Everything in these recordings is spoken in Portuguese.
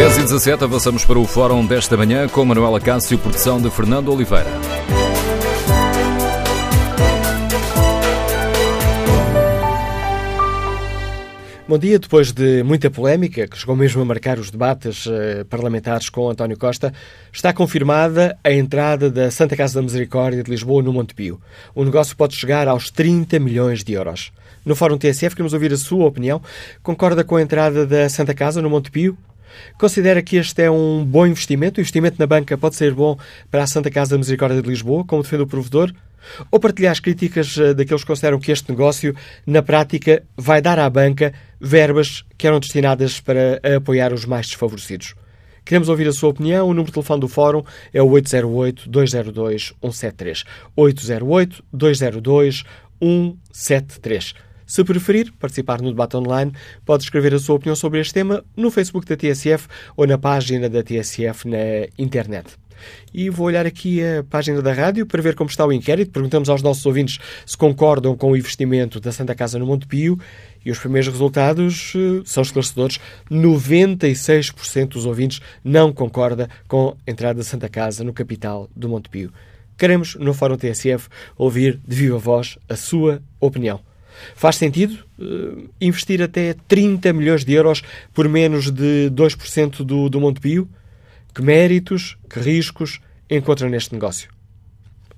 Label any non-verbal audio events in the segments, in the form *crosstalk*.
10 e 17 avançamos para o fórum desta manhã com Manuela Cássio, produção de Fernando Oliveira. Bom dia. Depois de muita polémica, que chegou mesmo a marcar os debates eh, parlamentares com António Costa, está confirmada a entrada da Santa Casa da Misericórdia de Lisboa no Montepio. O negócio pode chegar aos 30 milhões de euros. No Fórum TSF queremos ouvir a sua opinião. Concorda com a entrada da Santa Casa no Montepio? Considera que este é um bom investimento? O investimento na banca pode ser bom para a Santa Casa da Misericórdia de Lisboa, como defende o provedor? Ou partilhar as críticas eh, daqueles que consideram que este negócio, na prática, vai dar à banca verbas que eram destinadas para apoiar os mais desfavorecidos. Queremos ouvir a sua opinião. O número de telefone do Fórum é o 808-202-173. 808-202-173. Se preferir participar no debate online, pode escrever a sua opinião sobre este tema no Facebook da TSF ou na página da TSF na internet. E vou olhar aqui a página da rádio para ver como está o inquérito. Perguntamos aos nossos ouvintes se concordam com o investimento da Santa Casa no Monte Pio e os primeiros resultados uh, são esclarecedores. 96% dos ouvintes não concorda com a entrada da Santa Casa no capital do Montepio. Queremos, no Fórum TSF, ouvir de viva voz a sua opinião. Faz sentido uh, investir até 30 milhões de euros por menos de 2% do, do Montepio? Que méritos, que riscos encontra neste negócio?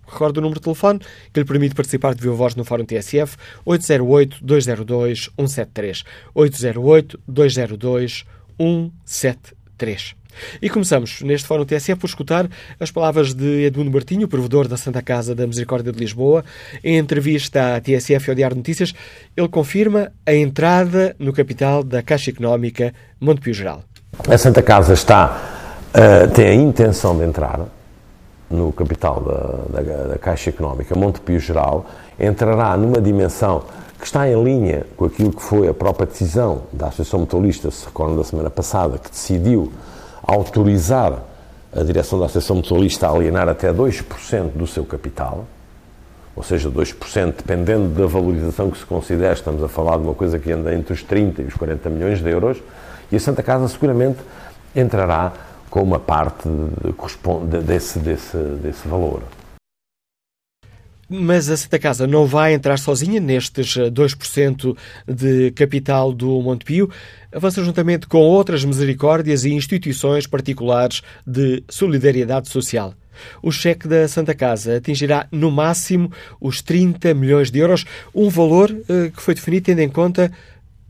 Recordo o número de telefone que lhe permite participar de viva voz no Fórum TSF 808-202-173. 808-202-173. E começamos neste Fórum TSF por escutar as palavras de Edmundo Martinho, provedor da Santa Casa da Misericórdia de Lisboa. Em entrevista à TSF e ao Diário Notícias, ele confirma a entrada no capital da Caixa Económica Montepio Geral. A Santa Casa está, uh, tem a intenção de entrar no capital da, da, da Caixa Económica Montepio Geral, entrará numa dimensão que está em linha com aquilo que foi a própria decisão da Associação Mutualista, se recordam da semana passada, que decidiu autorizar a direção da Associação Mutualista a alienar até 2% do seu capital, ou seja, 2%, dependendo da valorização que se considera, estamos a falar de uma coisa que anda entre os 30 e os 40 milhões de euros, e a Santa Casa seguramente entrará com uma parte de, desse, desse, desse valor. Mas a Santa Casa não vai entrar sozinha nestes 2% eh, de capital do Montepio. Avança juntamente com outras misericórdias e instituições particulares de solidariedade social. O cheque da Santa Casa atingirá no máximo os 30 milhões de euros, um valor eh, que foi definido tendo em conta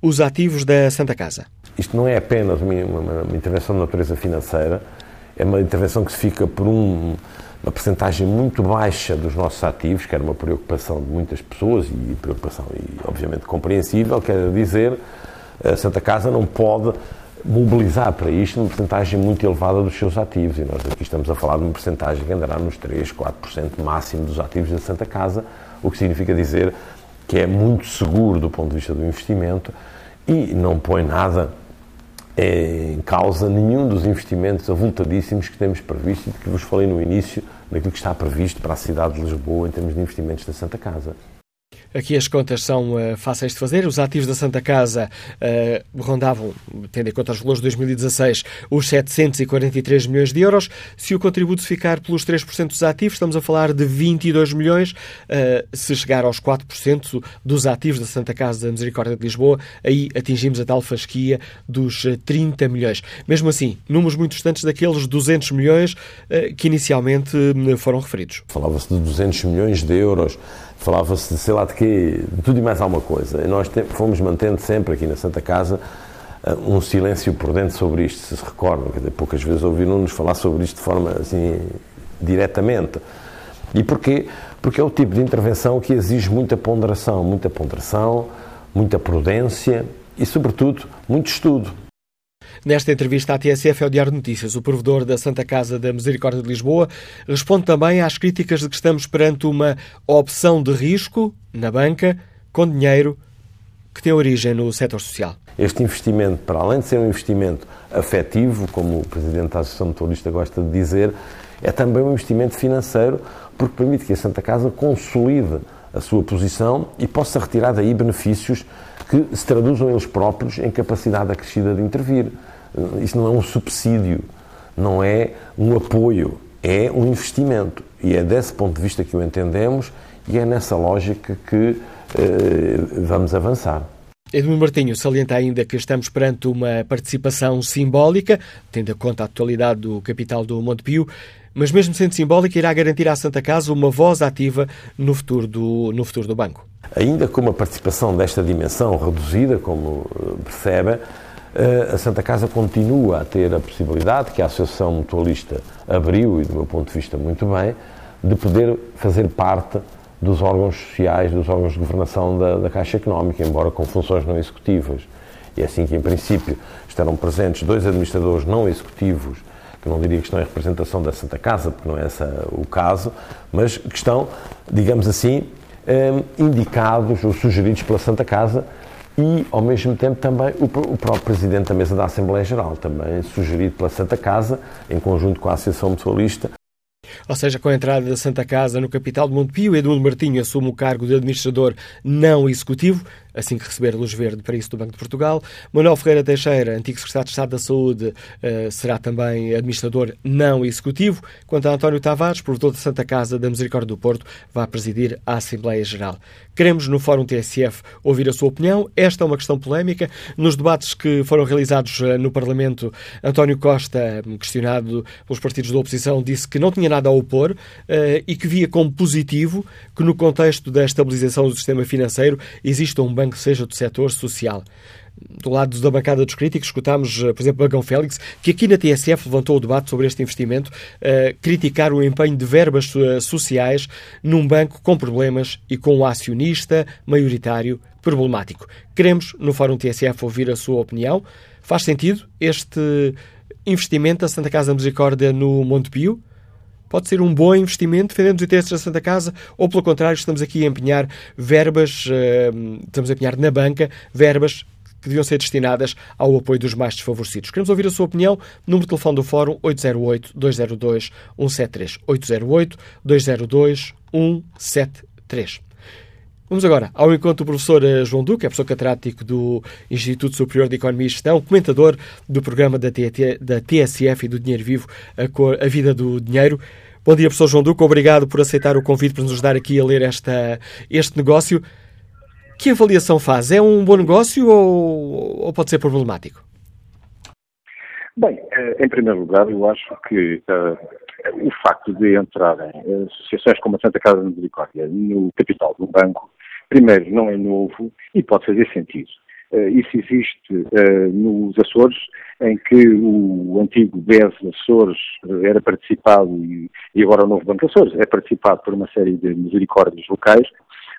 os ativos da Santa Casa. Isto não é apenas uma, intervenção de natureza financeira, é uma intervenção que se fica por um, uma percentagem muito baixa dos nossos ativos, que era uma preocupação de muitas pessoas e preocupação, e, obviamente, compreensível, quer dizer, a Santa Casa não pode mobilizar para isto uma percentagem muito elevada dos seus ativos. E nós aqui estamos a falar de uma percentagem que andará nos 3, 4% máximo dos ativos da Santa Casa, o que significa dizer que é muito seguro do ponto de vista do investimento e não põe nada em causa nenhum dos investimentos avultadíssimos que temos previsto e que vos falei no início, daquilo que está previsto para a cidade de Lisboa em termos de investimentos da Santa Casa. Aqui as contas são uh, fáceis de fazer. Os ativos da Santa Casa uh, rondavam, tendo em conta os valores de 2016, os 743 milhões de euros. Se o contributo ficar pelos 3% dos ativos, estamos a falar de 22 milhões. Uh, se chegar aos 4% dos ativos da Santa Casa da Misericórdia de Lisboa, aí atingimos a tal fasquia dos 30 milhões. Mesmo assim, números muito distantes daqueles 200 milhões que inicialmente foram referidos. Falava-se de 200 milhões de euros falava-se de sei lá de quê, de tudo e mais alguma coisa. E nós fomos mantendo sempre aqui na Santa Casa eh, um silêncio prudente sobre isto, se se recordam. Quer dizer, poucas vezes ouviram-nos falar sobre isto de forma assim, diretamente. E porquê? Porque é o tipo de intervenção que exige muita ponderação, muita ponderação, muita prudência e, sobretudo, muito estudo. Nesta entrevista à TSF ao Diário de Notícias, o provedor da Santa Casa da Misericórdia de Lisboa responde também às críticas de que estamos perante uma opção de risco na banca com dinheiro que tem origem no setor social. Este investimento, para além de ser um investimento afetivo, como o Presidente da Associação Motorista gosta de dizer, é também um investimento financeiro, porque permite que a Santa Casa consolide a sua posição e possa retirar daí benefícios que se traduzam eles próprios em capacidade acrescida de intervir. Isso não é um subsídio, não é um apoio, é um investimento. E é desse ponto de vista que o entendemos e é nessa lógica que eh, vamos avançar. Edmundo Martinho salienta ainda que estamos perante uma participação simbólica, tendo em conta a totalidade do capital do Montepio, mas mesmo sendo simbólica, irá garantir à Santa Casa uma voz ativa no futuro do, no futuro do banco. Ainda com uma participação desta dimensão reduzida, como eh, percebe, eh, a Santa Casa continua a ter a possibilidade, que a Associação Mutualista abriu, e do meu ponto de vista muito bem, de poder fazer parte dos órgãos sociais, dos órgãos de governação da, da Caixa Económica, embora com funções não executivas. E é assim que, em princípio, estarão presentes dois administradores não executivos, que não diria que estão em representação da Santa Casa, porque não é esse o caso, mas que estão, digamos assim, eh, indicados ou sugeridos pela Santa Casa e, ao mesmo tempo, também o, próprio Presidente da Mesa da Assembleia Geral, também sugerido pela Santa Casa, em conjunto com a Associação Mutualista, ou seja, com a entrada da Santa Casa no capital de Montepio, Eduardo Martinho assume o cargo de administrador não executivo, assim que receber luz verde para isso do Banco de Portugal. Manuel Ferreira Teixeira, antigo secretário de Estado da Saúde, eh, será também administrador não executivo. Quanto a António Tavares, provedor da Santa Casa da Misericórdia do Porto, vai presidir a Assembleia Geral. Queremos, no Fórum TSF, ouvir a sua opinião. Esta é uma questão polémica. Nos debates que foram realizados eh, no Parlamento, António Costa, questionado pelos partidos da oposição, disse que não tinha nada a opor eh, e que via como positivo que, no contexto da estabilização do sistema financeiro, exista um banco seja do setor social do lado da bancada dos críticos, escutámos, eh, por exemplo, Bagão Félix, que aqui na TSF levantou o debate sobre este investimento, uh, criticar o empenho de verbas uh, sociais num banco com problemas e com um acionista maioritário problemático. Queremos, no Fórum TSF, ouvir a sua opinião. Faz sentido este investimento da Santa Casa Misericórdia no Montepio? Pode ser um bom investimento, defendendo os interesses da Santa Casa, ou pelo contrário, estamos aqui a empenhar verbas, estamos a empenhar na banca verbas que deviam ser destinadas ao apoio dos mais desfavorecidos. Queremos ouvir a sua opinião. Número de telefone do Fórum 808-202-173. 808-202-173. Vamos agora ao encontro do professor eh, João Duque, é professor catedrático do Instituto Superior de Economia e Gestão, comentador do programa da, da TSF e do Dinheiro Vivo, a, cor, a Vida do Dinheiro. Bom dia, professor João Duque. Obrigado por aceitar o convite para nos ajudar aqui a ler esta, este negócio. Que avaliação faz? É um bom negócio ou, ou pode ser problemático? Bem, eh, em primeiro lugar, eu acho que uh, o facto de entrarem associações como a Santa Casa de Misericórdia no capital de um banco, primeiro, não é novo e pode fazer sentido. Uh, isso existe uh, nos Açores, em que o antigo BES Açores era participado, e, agora o novo Banco Açores é participado por uma série de misericórdias locais,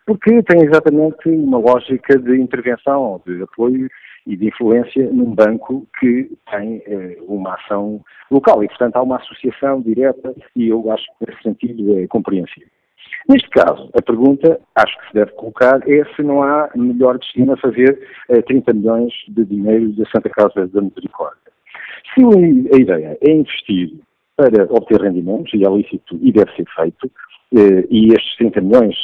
porque tem exatamente uma lógica de intervenção, de apoio e de influência num banco que tem eh, uma ação local e, portanto, há uma associação direta e eu acho que nesse sentido é compreensível. Neste caso, a pergunta, acho que se deve colocar, é se não há melhor destino a fazer eh, 30 milhões de dinheiro da Santa Casa da Misericórdia. Se a ideia é investir para obter rendimentos, e é lícito e deve ser feito, eh, e estes 30 milhões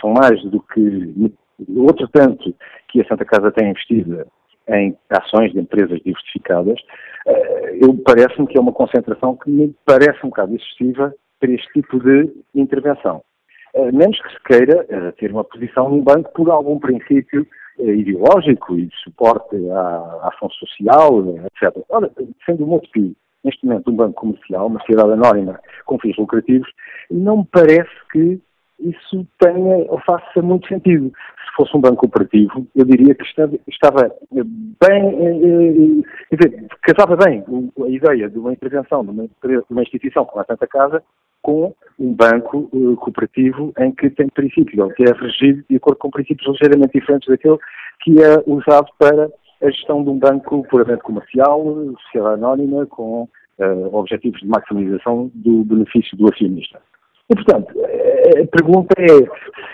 são mais do que outro tanto que a Santa Casa tem investido em ações de empresas diversificadas, eh, eu parece-me que é uma concentração que me parece um bocado excessiva para este tipo de intervenção. Eh, menos que se queira ter uma posição num banco por algum princípio ideológico e de suporte à ação social, etc. Ora, sendo um outro neste momento um banco comercial, uma sociedade anónima com fins lucrativos, não me parece que isso tenha ou faça muito sentido. Se fosse um banco cooperativo, eu diria que estava, bem, quer dizer, casava bem a ideia de uma intervenção de uma instituição como a Santa Casa com um banco uh, cooperativo em que tem princípios, que é regido de acordo com princípios ligeiramente diferentes daquele que é usado para a gestão de um banco puramente comercial, sociedade anónima, com uh, objetivos de maximização do benefício do acionista. E, portanto, eh, a pergunta é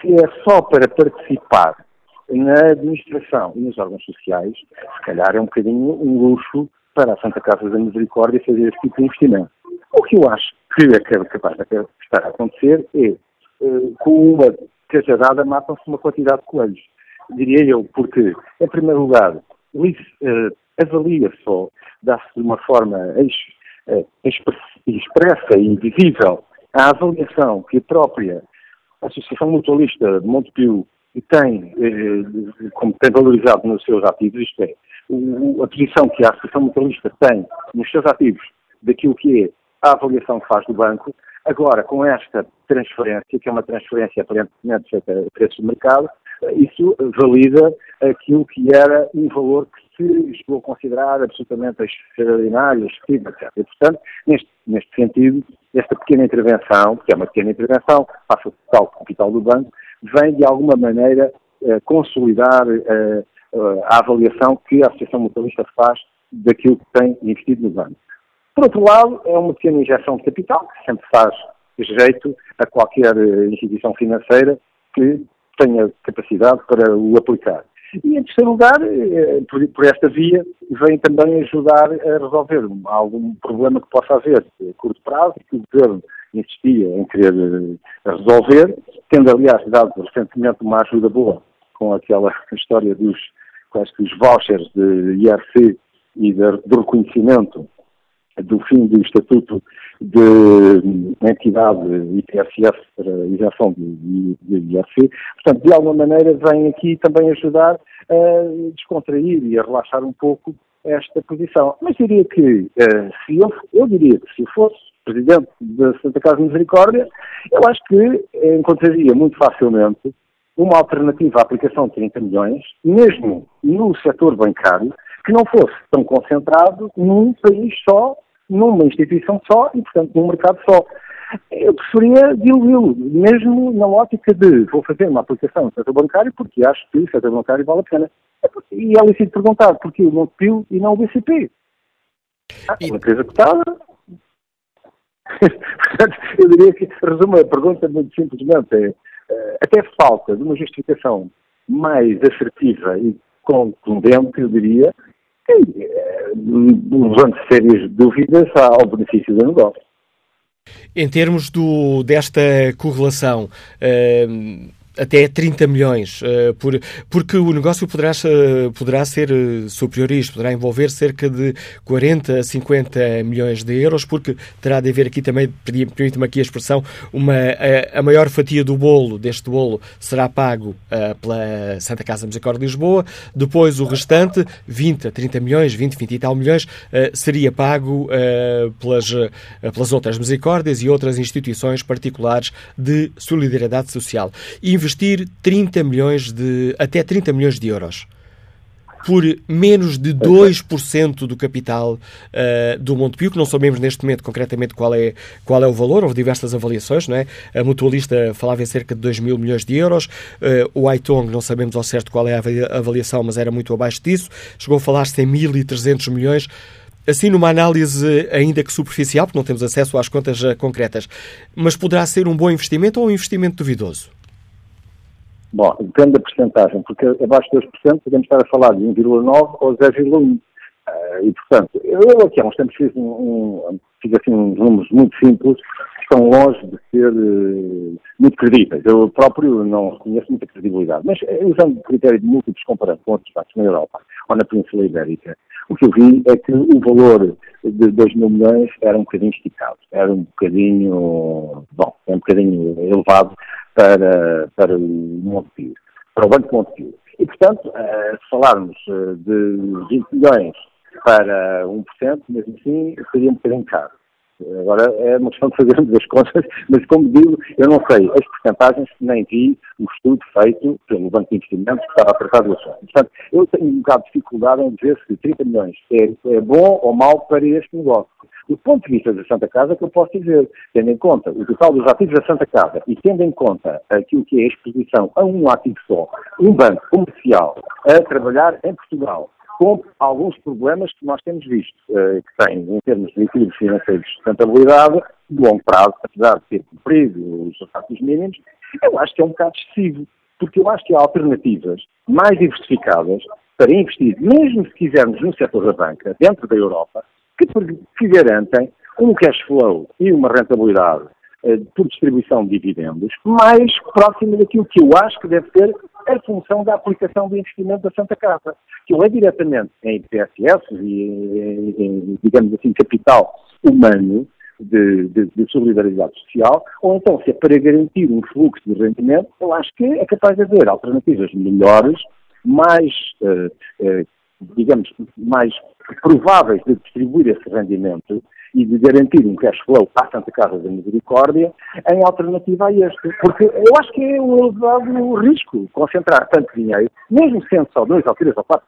se é só para participar na administração e nos órgãos sociais, se calhar é um bocadinho um luxo para a Santa Casa da Misericórdia fazer esse tipo de investimento. O que eu acho que é capaz de estar a acontecer é, uh, com uma cajadada matam-se uma quantidade de coelhos. Diria eu, porque, em primeiro lugar, uh, avalia só dá-se de uma forma eh, expressa e visível a avaliação que a própria Associação Mutualista de Montepio tem, eh, como tem valorizado nos seus ativos, isto é, a posição que a Associação Mutualista tem nos seus ativos daquilo que é a avaliação que faz do banco, agora com esta transferência, que é uma transferência aparentemente feita a preços de mercado, isso valida aquilo que era um valor que se chegou a considerar absolutamente extraordinário, excessivo, etc. E, portanto, neste, neste sentido, esta pequena intervenção, que é uma pequena intervenção, passa o total capital do banco, vem de alguma maneira eh, consolidar eh, eh, a avaliação que a Associação Mutualista faz daquilo que tem investido no banco. Por outro lado, é uma pequena injeção de capital, que sempre faz jeito a qualquer instituição financeira que tenha capacidade para o aplicar. E, em terceiro lugar, eh, por, esta via, vem também ajudar a resolver algum problema que possa haver a curto prazo, que o Governo insistia em querer eh, resolver, tendo, aliás, dado recentemente uma ajuda boa com aquela *laughs* história dos, que os vouchers de IRC e do reconhecimento do fim do Estatuto de entidade IPSF para isenção de, de, de IRC. Portanto, de alguma maneira, vem aqui também ajudar a descontrair e a relaxar um pouco esta posição. Mas diria que, eh, se eu, eu diria que se eu fosse Presidente da Santa Casa de Misericórdia, eu acho que encontraria muito facilmente uma alternativa à aplicação de 30 milhões, mesmo no setor bancário, que não fosse tão concentrado num país só numa instituição só e, portanto, num mercado só. Eu preferia diluí-lo, mesmo na ótica de vou fazer uma aplicação no setor bancário porque acho que o setor bancário vale a pena. E é lícito perguntar porquê o Montepio e não o BCP. Ah, uma empresa cotada. *laughs* Portanto, eu diria que, resumo a pergunta muito simplesmente, é, até falta de uma justificação mais assertiva e contundente, eu diria, levando sérias dúvidas ao benefício do negócio. Em termos do, desta correlação, uh, até 30 milhões, uh, por, porque o negócio poderá, poderá ser uh, superior a isto, poderá envolver cerca de 40 a 50 milhões de euros, porque terá de haver aqui também, permite-me aqui a expressão, uma, a, a, maior fatia do bolo, deste bolo, será pago pela Santa Casa Misericórdia de Lisboa, depois o restante, 20 a 30 milhões, 20, 20 e tal milhões, seria pago pelas, pelas outras misericórdias e outras instituições particulares de solidariedade social. E investir 30 milhões de, até 30 milhões de euros por menos de 2% do capital uh, do Montepio, que não sabemos neste momento concretamente qual é, qual é o valor, houve diversas avaliações, não é? A mutualista falava em cerca de 2 mil milhões de euros, uh, o Aitong não sabemos ao certo qual é a avaliação, mas era muito abaixo disso, chegou a falar-se em 1.300 milhões. Assim, numa análise ainda que superficial, porque não temos acesso às contas uh, concretas, mas poderá ser um bom investimento ou um investimento duvidoso? Bom, depende da porcentagem, porque abaixo de 2% podemos estar a falar de 1,9% ou 0,1%. Uh, eh, e, portanto, eu aqui há uns tempos fiz, um, um, fiz assim uns números muito simples que estão longe de ser uh, muito credíveis. Eu próprio não reconheço muita credibilidade, mas uh, usando o critério de múltiplos comparando com outros bancos na Europa ou na Península Ibérica, o que eu vi é que o valor de 2 mil milhões era um bocadinho esticado, era um bocadinho, bom, é um bocadinho elevado para, para o Montepio, para o Banco Montepio. E, portanto, uh, se falarmos uh, de 20 milhões para 1%, mesmo assim, seria um bocadinho caro. Agora é uma questão de fazermos *laughs* as contas, mas como digo, eu não sei as porcentagens, nem vi o estudo feito pelo Banco de Investimentos que estava a tratar do assunto. Portanto, eu tenho um bocado de dificuldade em dizer se 30 milhões é, é bom ou mau para este negócio. Do ponto de vista da Santa Casa, que eu posso dizer, tendo em conta o total dos ativos da Santa Casa e tendo em conta aquilo que é a exposição a um ativo só, um banco comercial a trabalhar em Portugal, com alguns problemas que nós temos visto, eh, que têm, em termos de equilíbrio financeiro de sustentabilidade, de longo prazo, apesar de ter cumprido os resultados mínimos, eu acho que é um bocado excessivo, porque eu acho que há alternativas mais diversificadas para investir, mesmo se quisermos no setor da banca, dentro da Europa, que, que garantem um cash flow e uma rentabilidade eh, por distribuição de dividendos mais próxima daquilo que eu acho que deve ser a função da aplicação do investimento da Santa Casa, que ou é diretamente em PSS e em, digamos assim, capital humano, de, de, de, solidariedade social, ou então se é para garantir um fluxo de rendimento, eu acho que é capaz de haver alternativas melhores, mais, uh, uh, digamos, mais prováveis de distribuir esse rendimento e de garantir um cash flow à Santa Casa da Misericórdia em alternativa a este. Porque eu acho que é um elevado risco concentrar tanto dinheiro, mesmo sendo só 2 ou 3 ou 4%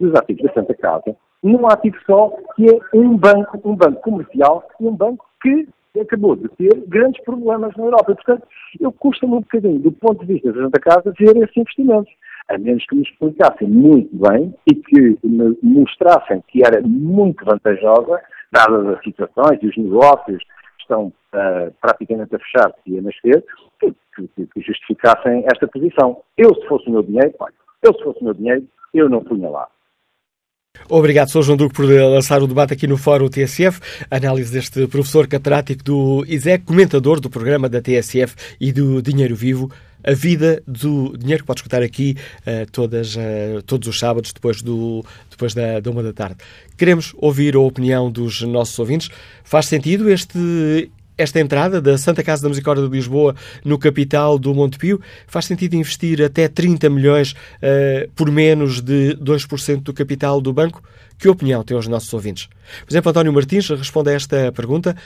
dos ativos da Santa Casa, num ativo só que é um banco, um banco comercial e um banco que acabou de ter grandes problemas na Europa. Portanto, eu custa-me um bocadinho, do ponto de vista da Santa Casa, ver esses investimentos. A menos que me explicassem muito bem e que me mostrassem que era muito vantajosa, dadas as situações e os negócios estão uh, praticamente a fechar e a nascer, que, que, que, justificassem esta posição. Eu, se fosse o meu dinheiro, olha, eu, se fosse o meu dinheiro, eu não punha lá. Obrigado, Sr. João Duque, por lançar o debate aqui no Fórum TSF. Análise deste professor catedrático do ISEC, comentador do programa da TSF e do Dinheiro Vivo. A vida do dinheiro que pode escutar aqui uh, todas, uh, todos os sábados, depois, do, depois da, da uma da tarde. Queremos ouvir a opinião dos nossos ouvintes. Faz sentido este esta entrada da Santa Casa da Misericórdia de Lisboa no capital do Montepio? Faz sentido investir até 30 milhões uh, por menos de 2% do capital do banco? Que opinião têm os nossos ouvintes? Por exemplo, António Martins responde a esta pergunta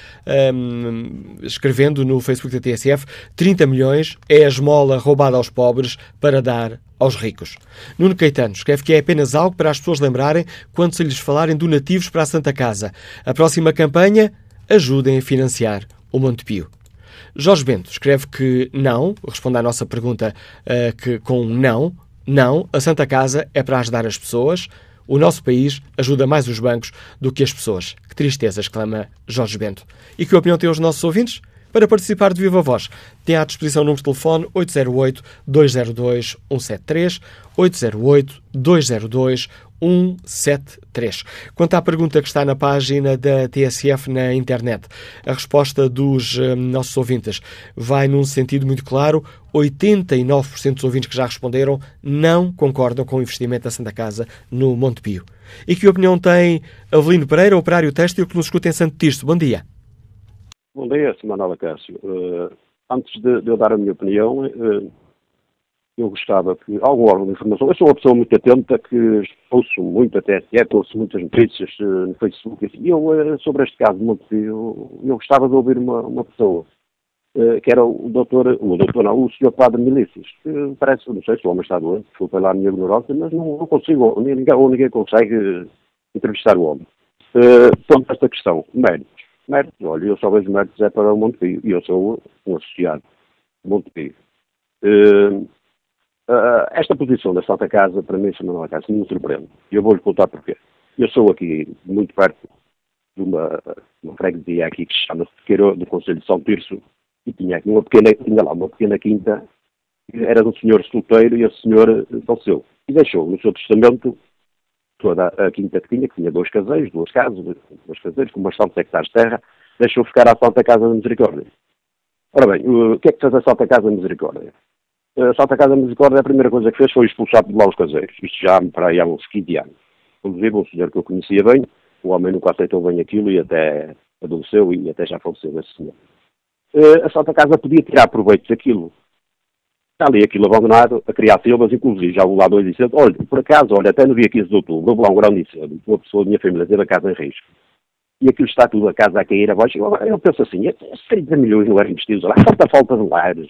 um, escrevendo no Facebook da TSF 30 milhões é a esmola roubada aos pobres para dar aos ricos. Nuno Caetano escreve que é apenas algo para as pessoas lembrarem quando se lhes falarem donativos para a Santa Casa. A próxima campanha, ajudem a financiar o Montepio. Jorge Bento escreve que não, responde à nossa pergunta uh, que, com não, não, a Santa Casa é para ajudar as pessoas, o nosso país ajuda mais os bancos do que as pessoas. Que tristeza, exclama Jorge Bento. E que opinião têm os nossos ouvintes? Para participar de viva voz, tem à disposição o número de telefone 808-202-173, 808-202-173. 173. Quanto à pergunta que está na página da TSF na internet, a resposta dos uh, nossos ouvintes vai num sentido muito claro. 89% dos ouvintes que já responderam não concordam com o investimento da Santa Casa no Monte Pio. E que opinião tem Avelino Pereira, operário têxtil, que nos escuta em Santo Tirso? Bom dia. Bom dia, Sr. Cássio. Uh, antes de, de, eu dar a minha opinião, uh, eu gostava que algum órgão de informação, eu sou uma pessoa muito atenta, que ouço muito até TSE, ouço muitas notícias uh, no Facebook, e eu, uh, sobre este caso eu gostava de ouvir uma, uma pessoa, que era o doutor, o doutor não, o senhor Padre Milícias, que parece, não sei se o homem está doente, desculpa lá a minha ignorância, mas não, não consigo, ninguém, ou ninguém consegue entrevistar o homem. Uh, esta questão, méritos. Méritos, olha, eu só vejo méritos é para o Montepio, e eu sou um associado Montepio. Uh, Uh, esta posição da Santa Casa, para mim. Manuel Casa, me surpreende. E eu vou-lhe contar porquê. Eu sou aqui muito perto de uma, uma freguesia aqui que se chama Sequeiro, do Conselho de São Tirso, e tinha aqui uma pequena, tinha lá uma pequena quinta, era um senhor solteiro e esse senhor eh, faleceu. E deixou no seu testamento toda a quinta que tinha, que tinha dois caseiros, duas casas, dois caseiros, com bastantes hectares de terra, deixou ficar à Santa Casa da Misericórdia. Ora bem, o que é que faz a Santa Casa da Misericórdia? a Santa Casa Misericórdia, a primeira coisa que fez foi expulsar de lá os caseiros. Isto já para aí há uns 15 anos. Inclusive, um senhor que eu conhecia bem, o homem nunca aceitou bem aquilo e até adoeceu e até já faleceu esse senhor. Uh, a Santa Casa podia tirar proveito daquilo. Está ali aquilo abandonado, a criar silvas, inclusive já vou lá dois incêndios. Olha, por acaso, olha, até no dia 15 de outubro, houve lá um grande incêndio, uma pessoa da minha família teve a casa em risco. E aquilo está tudo a casa a cair abaixo. Eu, eu penso assim, esses 30 milhões não eram investidos lá, falta falta de lares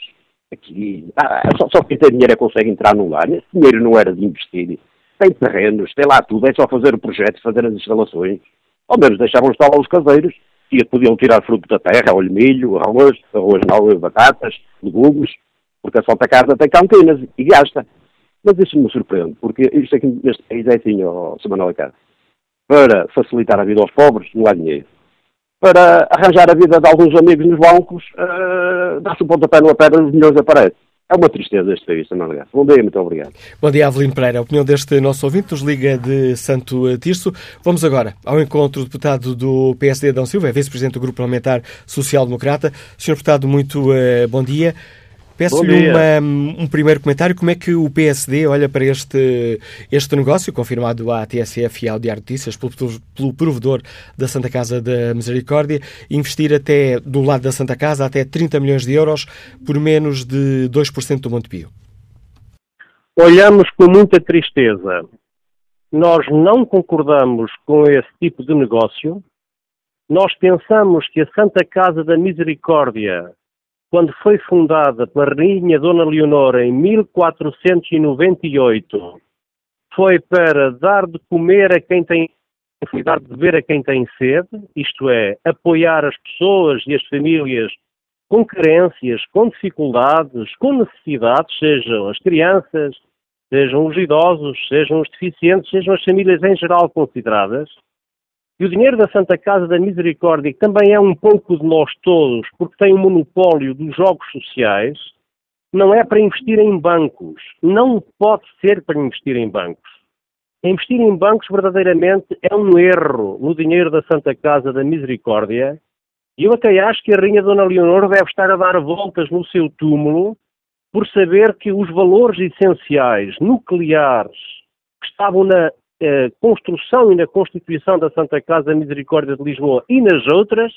aqui, ah, só, só quem tem dinheiro é consegue entrar no lar. Esse dinheiro não era de investir. Tem terrenos, tem lá tudo, é só fazer o projeto, fazer as instalações. Ao menos deixavam estar lá os caseiros e podiam tirar fruto da terra, olho milho, arroz, arroz não, batatas, legumes, porque a Santa Casa tem cantinas e gasta. Mas isso me surpreende, porque isto aqui neste país é assim, ó, Samuel Casa. Para facilitar a vida aos pobres, não há dinheiro para arranjar a vida de alguns amigos nos bancos, uh, dá-se um pontapé numa pedra, os milhões aparecem. É uma tristeza este país, também, aliás. Bom dia, muito obrigado. Bom dia, Avelino Pereira. A opinião deste nosso ouvinte nos liga de Santo Tirso. Vamos agora ao encontro do deputado do PSD, Adão Silva, é vice-presidente do Grupo Parlamentar Social Democrata. Senhor deputado, muito uh, bom dia. Peço-lhe um primeiro comentário. Como é que o PSD olha para este, este negócio, confirmado à TSF e ao Diário de Notícias pelo, pelo provedor da Santa Casa da Misericórdia, investir até, do lado da Santa Casa, até 30 milhões de euros por menos de 2% do Montepio? Olhamos com muita tristeza. Nós não concordamos com esse tipo de negócio. Nós pensamos que a Santa Casa da Misericórdia quando foi fundada pela Rainha Dona Leonor em 1498, foi para dar de comer a quem tem dar de beber a quem tem sede, isto é, apoiar as pessoas e as famílias com carências, com dificuldades, com necessidades, sejam as crianças, sejam os idosos, sejam os deficientes, sejam as famílias em geral consideradas, e o dinheiro da Santa Casa da Misericórdia, que também é um pouco de nós todos, porque tem o um monopólio dos jogos sociais, não é para investir em bancos. Não pode ser para investir em bancos. Investir em bancos verdadeiramente é um erro no dinheiro da Santa Casa da Misericórdia. E eu até acho que a Rainha Dona Leonor deve estar a dar voltas no seu túmulo por saber que os valores essenciais nucleares que estavam na construção e na constituição da Santa Casa Misericórdia de Lisboa e nas outras,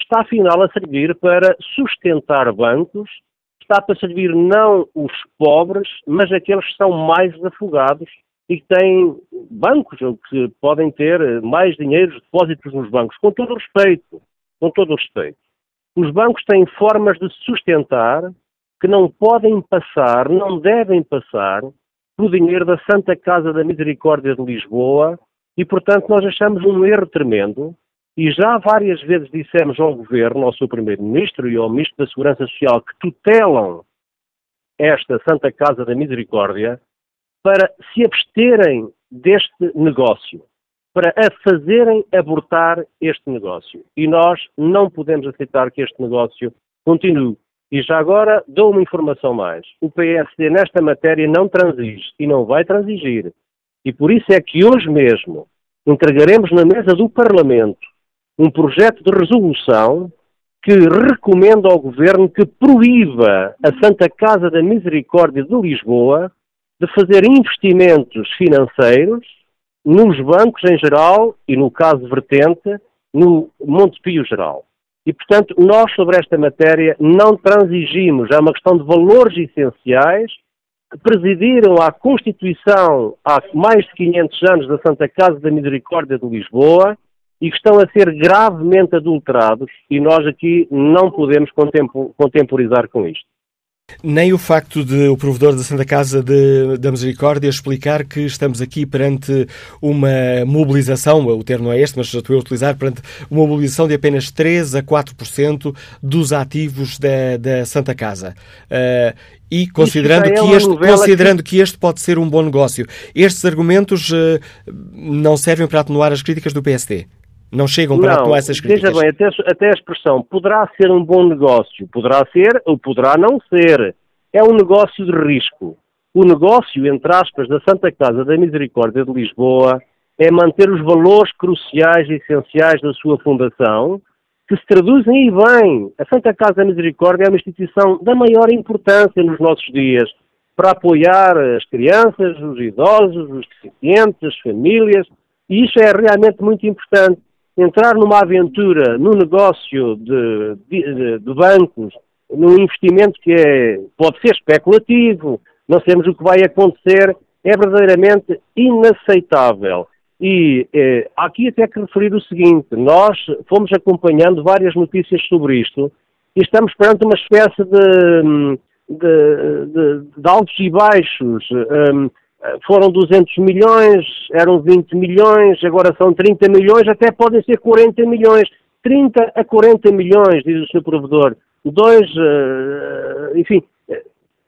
está afinal a servir para sustentar bancos, está para servir não os pobres, mas aqueles que são mais desafogados e que têm bancos, ou que podem ter mais dinheiro, depósitos nos bancos, com todo o respeito, com todo o respeito. Os bancos têm formas de sustentar que não podem passar, não devem passar pelo dinheiro da Santa Casa da Misericórdia de Lisboa e, portanto, nós achamos um erro tremendo e já várias vezes dissemos ao Governo, ao seu Primeiro-Ministro e ao Ministro da Segurança Social que tutelam esta Santa Casa da Misericórdia para se absterem deste negócio, para a fazerem abortar este negócio. E nós não podemos aceitar que este negócio continue. E já agora dou uma informação mais. O PSD nesta matéria não transige e não vai transigir. E por isso é que hoje mesmo entregaremos na mesa do Parlamento um projeto de resolução que recomenda ao Governo que proíba a Santa Casa da Misericórdia de Lisboa de fazer investimentos financeiros nos bancos em geral e, no caso vertente, no Montepio geral. E, portanto, nós sobre esta matéria não transigimos. É uma questão de valores essenciais que presidiram à Constituição há mais de 500 anos da Santa Casa da Misericórdia de Lisboa e que estão a ser gravemente adulterados e nós aqui não podemos contemporizar com isto. Nem o facto de o provedor da Santa Casa de, da Misericórdia explicar que estamos aqui perante uma mobilização, o termo não é este, mas estou a utilizar, perante uma mobilização de apenas 3 a 4% dos ativos da, da Santa Casa. Uh, e considerando, é que este, considerando que... que... este pode ser um bom negócio, estes argumentos uh, não servem para atenuar as críticas do PSD? Não chegam para não, atuar essas críticas? Veja bem, até, até a expressão poderá ser um bom negócio, poderá ser ou poderá não ser. É um negócio de risco. O negócio, entre aspas, da Santa Casa da Misericórdia de Lisboa é manter os valores cruciais e essenciais da sua fundação, que se traduzem e bem. A Santa Casa da Misericórdia é uma instituição da maior importância nos nossos dias para apoiar as crianças, os idosos, os deficientes, as famílias, e isso é realmente muito importante entrar numa aventura, num negócio de, de, de, bancos, num investimento que é, pode ser especulativo, não sabemos o que vai acontecer, é verdadeiramente inaceitável. E eh, aqui até que referir o seguinte: nós fomos acompanhando várias notícias sobre isto e estamos perante uma espécie de, de, de, de altos e baixos. Um, foram 200 milhões, eram 20 milhões, agora são 30 milhões, até podem ser 40 milhões. 30 a 40 milhões, diz o Sr. Provedor. Dois, uh, enfim,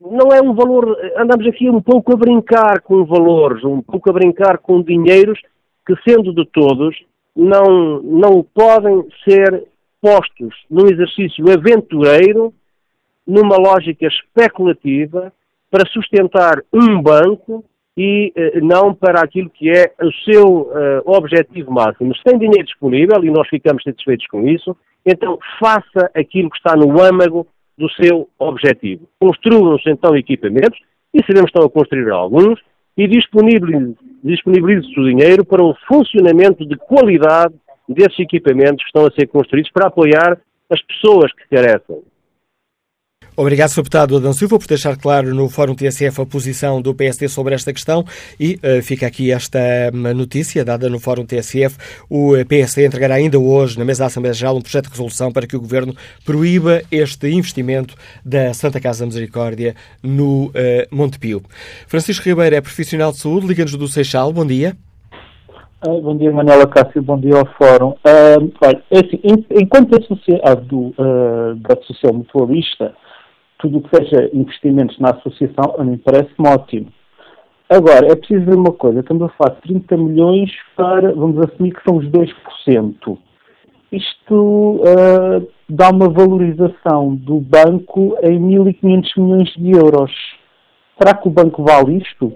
não é um valor. Andamos aqui um pouco a brincar com valores, um pouco a brincar com dinheiros que, sendo de todos, não, não podem ser postos num exercício aventureiro, numa lógica especulativa, para sustentar um banco e eh, não para aquilo que é o seu uh, objetivo máximo. Se tem dinheiro disponível, e nós ficamos satisfeitos com isso, então faça aquilo que está no âmago do seu objetivo. Construam-se então equipamentos, e sabemos que estão a construir alguns, e disponibilize-se o dinheiro para o funcionamento de qualidade desses equipamentos que estão a ser construídos para apoiar as pessoas que carecem. Obrigado, Sr. Deputado Adão Silva, por deixar claro no Fórum TSF a posição do PSD sobre esta questão e uh, fica aqui esta hum, notícia dada no Fórum TSF. O PSD entregará ainda hoje na mesa da Assembleia Geral um projeto de resolução para que o Governo proíba este investimento da Santa Casa Misericórdia no uh, Montepio. Francisco Ribeiro é profissional de saúde, liga-nos do Seixal. Bom dia. Uh, bom dia, Manuela Cássio, bom dia ao Fórum. Uh, olha, é assim, enquanto associado do, uh, da Associação Mutualista, tudo o que seja investimentos na associação, a mim parece-me ótimo. Agora, é preciso ver uma coisa, estamos a falar de 30 milhões para, vamos assumir que são os 2%. Isto uh, dá uma valorização do banco em 1.500 milhões de euros. Será que o banco vale isto?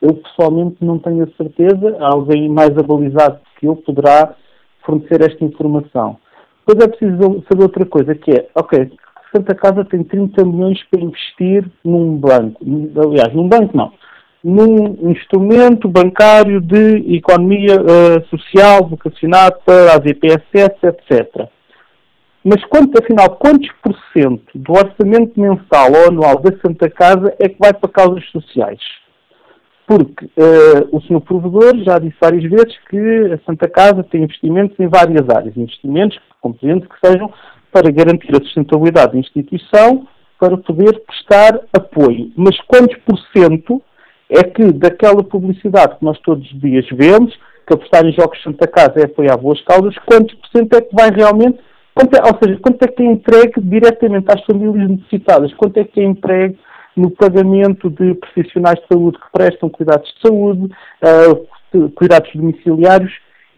Eu pessoalmente não tenho a certeza. Alguém mais abalizado que eu poderá fornecer esta informação. Depois é preciso saber outra coisa, que é, ok, Santa Casa tem 30 milhões para investir num banco. Aliás, num banco não. Num instrumento bancário de economia uh, social vocacionado para as IPSS, etc. Mas quanto, afinal, quantos por cento do orçamento mensal ou anual da Santa Casa é que vai para causas sociais? Porque uh, o senhor provedor já disse várias vezes que a Santa Casa tem investimentos em várias áreas. Investimentos, compreendo que sejam para garantir a sustentabilidade da instituição, para poder prestar apoio. Mas quantos por cento é que daquela publicidade que nós todos os dias vemos, que apostar em Jogos Santa Casa é apoiar boas causas, quantos por cento é que vai realmente, é, ou seja, quanto é que é entregue diretamente às famílias necessitadas, quanto é que é entregue no pagamento de profissionais de saúde que prestam cuidados de saúde, uh, cuidados domiciliários,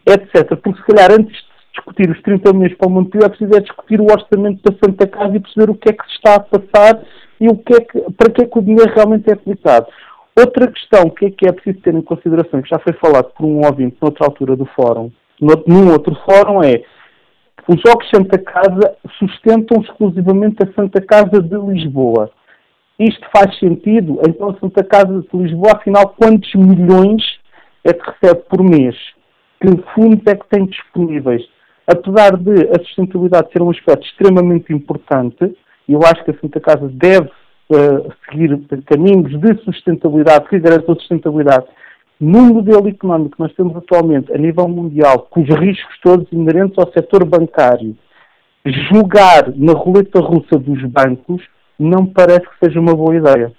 etc. Porque se calhar antes discutir os 30 milhões para o Montepio, é preciso é discutir o orçamento da Santa Casa e perceber o que é que se está a passar e o que é que, para que é que o dinheiro realmente é aplicado. Outra questão que é que é preciso ter em consideração, que já foi falado por um ouvinte noutra altura do fórum, num outro fórum, é os Jogos Santa Casa sustentam exclusivamente a Santa Casa de Lisboa. Isto faz sentido? Então a Santa Casa de Lisboa, afinal, quantos milhões é que recebe por mês? Que fundos é que tem disponíveis? Apesar de a sustentabilidade ser um aspecto extremamente importante, eu acho que a Santa Casa deve uh, seguir caminhos de sustentabilidade que garantam sustentabilidade no modelo económico que nós temos atualmente a nível mundial, com os riscos todos inerentes ao setor bancário, julgar na roleta russa dos bancos não parece que seja uma boa ideia.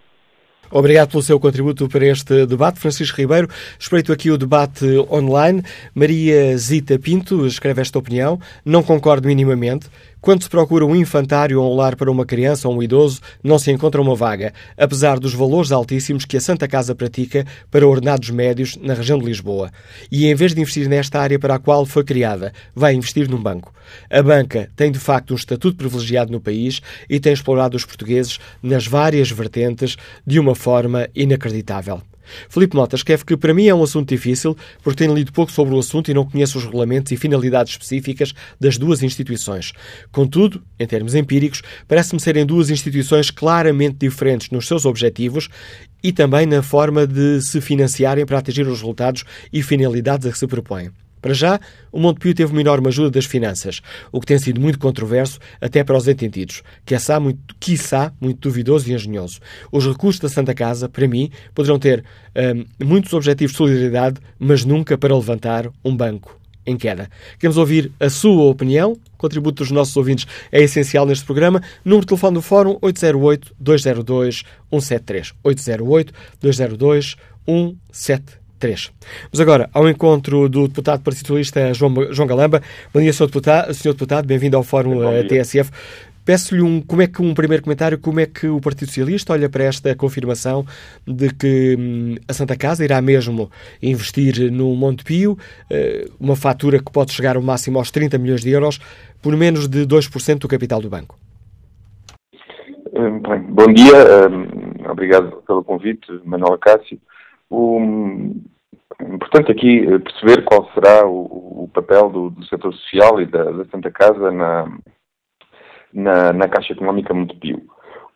Obrigado pelo seu contributo para este debate. Francisco Ribeiro, espreito aqui o debate online. Maria Zita Pinto escreve esta opinião. Não concordo minimamente. Quando se procura um infantário ou um lar para uma criança ou um idoso, não se encontra uma vaga, apesar dos valores altíssimos que a Santa Casa pratica para ordenados médios na região de Lisboa. E em vez de investir nesta área para a qual foi criada, vai investir num banco. A banca tem de facto um estatuto privilegiado no país e tem explorado os portugueses nas várias vertentes de uma forma inacreditável. Filipe Mota escreve que para mim é um assunto difícil porque tenho lido pouco sobre o assunto e não conheço os regulamentos e finalidades específicas das duas instituições. Contudo, em termos empíricos, parece-me serem duas instituições claramente diferentes nos seus objetivos e também na forma de se financiarem para atingir os resultados e finalidades a que se propõem. Para já, o Montepio teve uma enorme ajuda das finanças, o que tem sido muito controverso até para os entendidos, que é muito, quiçá, muito duvidoso e engenhoso. Os recursos da Santa Casa, para mim, poderão ter um, muitos objetivos de solidariedade, mas nunca para levantar um banco em queda. Queremos ouvir a sua opinião. O contributo dos nossos ouvintes é essencial neste programa. Número de telefone do Fórum 808-202-173. 808-202-173. 3. Vamos agora ao encontro do deputado Partido Socialista João, João Galamba. Bom dia, Sr. Deputado, Sr. deputado bem-vindo ao Fórum eh, TSF. Peço-lhe um, como é que, um primeiro comentário, como é que o Partido Socialista olha para esta confirmação de que hum, a Santa Casa irá mesmo investir no Monte Pio, uh, uma fatura que pode chegar ao máximo aos 30 milhões de euros, por menos de 2% do capital do banco. Hum, bem, bom dia, um, obrigado pelo convite, Manuel Cássio. O, importante aqui eh, perceber qual será o, o papel do, do, setor social e da, da Santa Casa na, na, na Caixa Económica Montepio.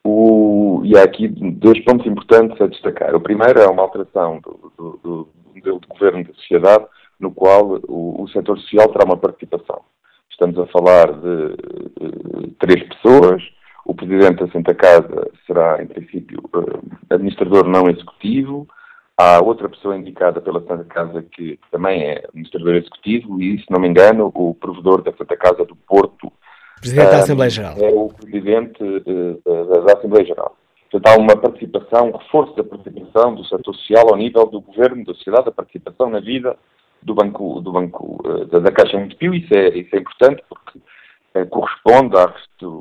O, e há aqui dois pontos importantes a destacar. O primeiro é uma alteração do, do, do modelo de governo da sociedade, no qual o, o setor social terá uma participação. Estamos a falar de, de três pessoas. O presidente da Santa Casa será, em princípio, eh, administrador não executivo. Há outra pessoa indicada pela Santa Casa que também é administrador executivo e, se não me engano, o provedor da Santa Casa do Porto. Presidente da Assembleia Geral. É o presidente uh, da Assembleia Geral. Portanto, há uma participação, um reforço da participação do setor social ao nível do governo, da sociedade, a participação na vida do Banco, do banco uh, da, Caixa Montepio. Isso é, isso é importante porque uh, corresponde a,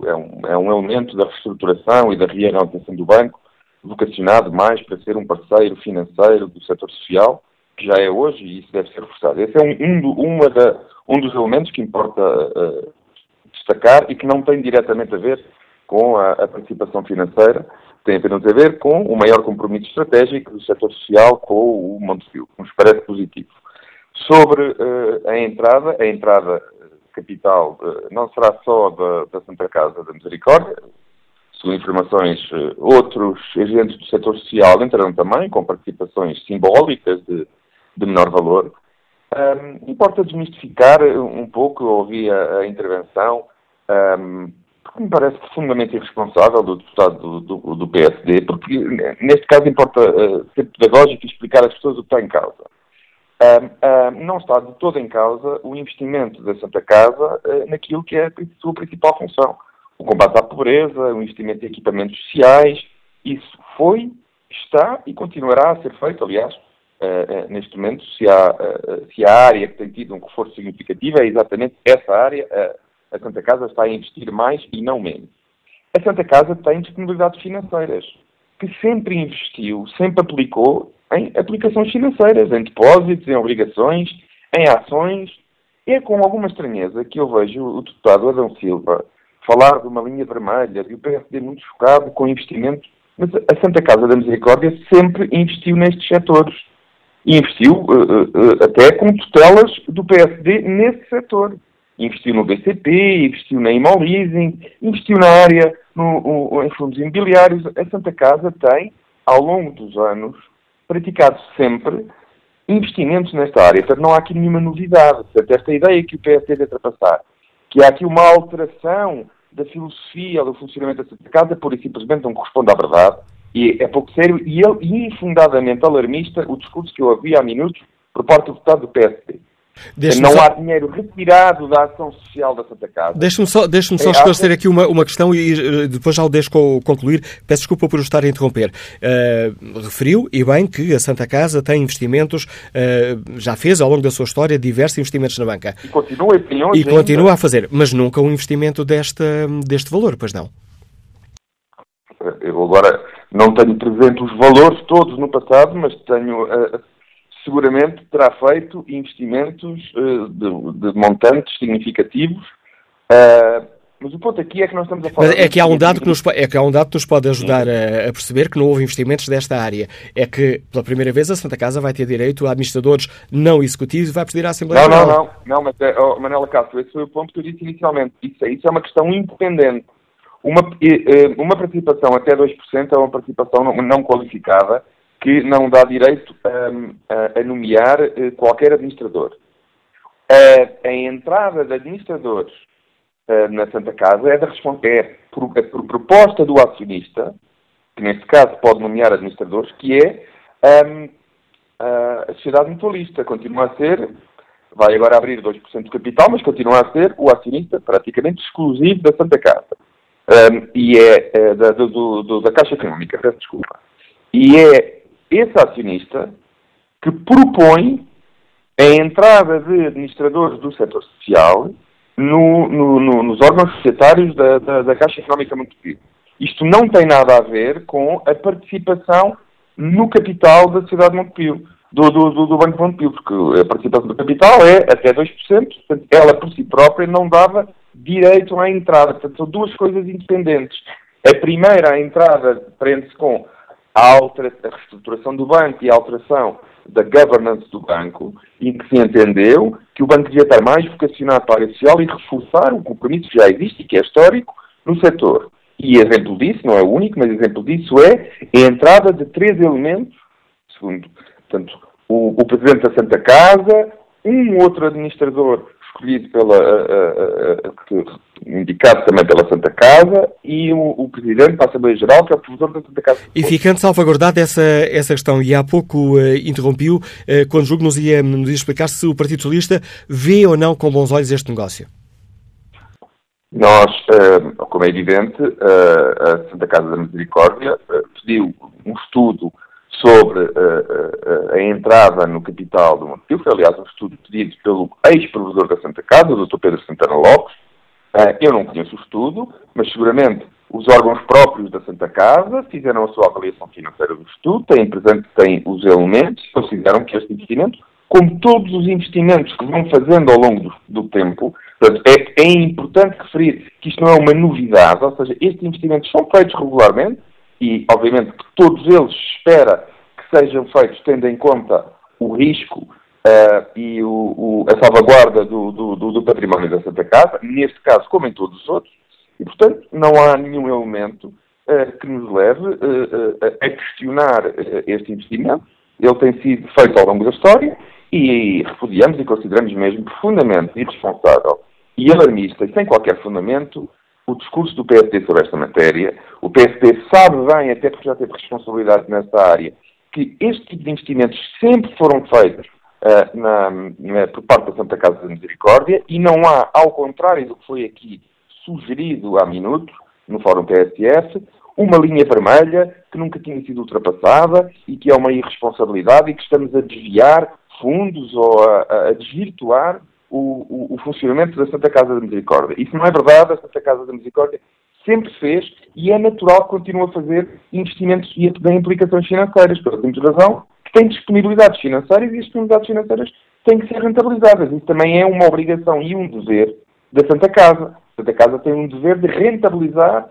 é um, é um elemento da reestruturação e da reorientação do banco vocacionado mais para ser um parceiro financeiro do setor social, que já é hoje, e isso deve ser reforçado. Esse é um, um, uma da, um dos elementos que importa uh, destacar e que não tem diretamente a ver com a, a, participação financeira, tem apenas a ver com o maior compromisso estratégico do setor social com o Montepio, que nos parece positivo. Sobre uh, a entrada, a entrada capital uh, não será só da, da Santa Casa da Misericórdia, segundo informações, eh, outros agentes do setor social entrarão também com participações simbólicas de, de menor valor. Um, importa desmistificar um pouco, ouvi a, a intervenção, um, porque me parece profundamente irresponsável do deputado do, do, do PSD, porque neste caso importa uh, ser pedagógico e explicar às pessoas o que está em causa. Não está de todo em causa o investimento da Santa Casa naquilo que é a sua principal função, o combate à pobreza, o investimento em equipamentos sociais, isso foi, está e continuará a ser feito, aliás, uh, uh, neste momento, se há, uh, se há área que tem tido um reforço significativo, é exatamente essa área, a Santa Casa está a investir mais e não menos. A Santa Casa tem disponibilidades financeiras, que sempre investiu, sempre aplicou em aplicações financeiras, em depósitos, em obrigações, em ações. É com alguma estranheza que eu vejo o deputado Adão Silva falar de uma linha vermelha e o PSD muito chocado com investimento, mas a Santa Casa da Misericórdia sempre investiu nestes setores. E investiu uh, uh, até com tutelas do PSD nesse setor. Investiu no BCP, investiu na Imol Leasing, investiu na área, no, no, em fundos imobiliários. A Santa Casa tem, ao longo dos anos, praticado sempre investimentos nesta área. Portanto, não há aqui nenhuma novidade. Portanto, esta ideia que o PSD tenta passar que há aqui uma alteração da filosofia do funcionamento da Santa Casa, pura e simplesmente não corresponde à verdade. E é pouco sério e, ele, infundadamente alarmista o discurso que eu havia há minutos por parte do deputado do PSD. Não só... há dinheiro retirado da ação social da Santa Casa. Deixe-me só, deixe só é, esclarecer aqui uma, uma questão e depois já o deixo concluir. Peço desculpa por estar a interromper. Uh, referiu, e bem, que a Santa Casa tem investimentos, uh, já fez ao longo da sua história diversos investimentos na banca. E continua, e, continua a fazer, mas nunca um investimento deste, deste valor, pois não? Eu agora não tenho presente os valores todos no passado, mas tenho uh, seguramente terá feito investimentos uh, de, de, montantes significativos. Uh, mas o ponto aqui é que nós estamos a falar. Mas é que há um dado que nos, é que há um dado que nos pode ajudar a, a, perceber que não houve investimentos desta área. É que, pela primeira vez, a Santa Casa vai ter direito a administradores não executivos e vai pedir à Assembleia Não, não, não. Não, mas, oh, Manela Castro, esse foi o ponto que eu disse inicialmente. Isso, é, isso é uma questão independente. Uma, eh, uma participação até 2% é uma participação não, não qualificada que não dá direito a, a nomear eh, qualquer administrador. A, a entrada de administradores eh, na Santa Casa é, da, é por, por, proposta do acionista, que neste caso pode nomear administradores, que é um, a sociedade mutualista. Continua a ser, vai agora abrir 2% de capital, mas continua a ser o acionista praticamente exclusivo da Santa Casa. Um, e é, é da, do, do, da Caixa Económica, peço desculpa. E é esse acionista que propõe a entrada de administradores do setor social no, no, no, nos órgãos societários da, da, da Caixa Económica Montepio. Isto não tem nada a ver com a participação no capital da sociedade de Montepio, do, do, do, Banco de Montepio, porque a participação do capital é até 2%, portanto, ela por si própria não dava direito à entrada. Portanto, são duas coisas independentes. A primeira, a entrada, prende-se com a, a reestruturação do banco e a alteração da governance do banco, em que se entendeu que o banco devia estar mais vocacionado para a área social e reforçar um compromisso que já existe e que é histórico no setor. E exemplo disso, não é o único, mas exemplo disso é a entrada de três elementos, segundo portanto, o, o Presidente da Santa Casa, um outro administrador escolhido pela, indicado também pela Santa Casa e o, o Presidente da Assembleia Geral, que é o professor da Santa Casa. E ficando salvaguardada essa, essa questão, e há pouco uh, interrompiu, uh, quando julgo nos ia, nos ia explicar se o Partido Socialista vê ou não com bons olhos este negócio. Nós, uh, como é evidente, a Santa Casa da Misericórdia pediu um estudo sobre uh, uh, a entrada no capital do Montepio, foi aliás um estudo pedido pelo ex-provedor da Santa Casa, o Dr. Pedro Santana Lopes. Uh, eu não conheço o estudo, mas seguramente os órgãos próprios da Santa Casa fizeram a sua avaliação financeira do estudo, têm presente, têm os elementos, consideram que este investimento, como todos os investimentos que vão fazendo ao longo do, do tempo, é, é importante referir que isto não é uma novidade, ou seja, estes investimentos são feitos regularmente, e obviamente que todos eles espera que sejam feitos tendo em conta o risco uh, e o, o, a salvaguarda do, do, do, património da Santa Casa, neste caso como em todos os outros, e portanto não há nenhum elemento uh, que nos leve uh, a questionar este investimento. Ele tem sido feito ao longo da história e repudiamos e consideramos mesmo profundamente irresponsável e alarmista e sem qualquer fundamento o discurso do PSD sobre esta matéria. O PSD sabe bem, até porque já teve responsabilidade nessa área, que este tipo de investimentos sempre foram feitos uh, na, na, por parte da Santa Casa da Misericórdia e não há, ao contrário do que foi aqui sugerido há minutos, no Fórum TSF, uma linha vermelha que nunca tinha sido ultrapassada e que é uma irresponsabilidade e que estamos a desviar fundos ou a, a desvirtuar o, o, o, funcionamento da Santa Casa da Misericórdia. Isso não é verdade, a Santa Casa da Misericórdia sempre fez e é natural que continue a fazer investimentos e a ter implicações financeiras, pela simples razão que tem disponibilidades financeiras e as disponibilidades financeiras têm que ser rentabilizadas. Isso também é uma obrigação e um dever da Santa Casa. A Santa Casa tem um dever de rentabilizar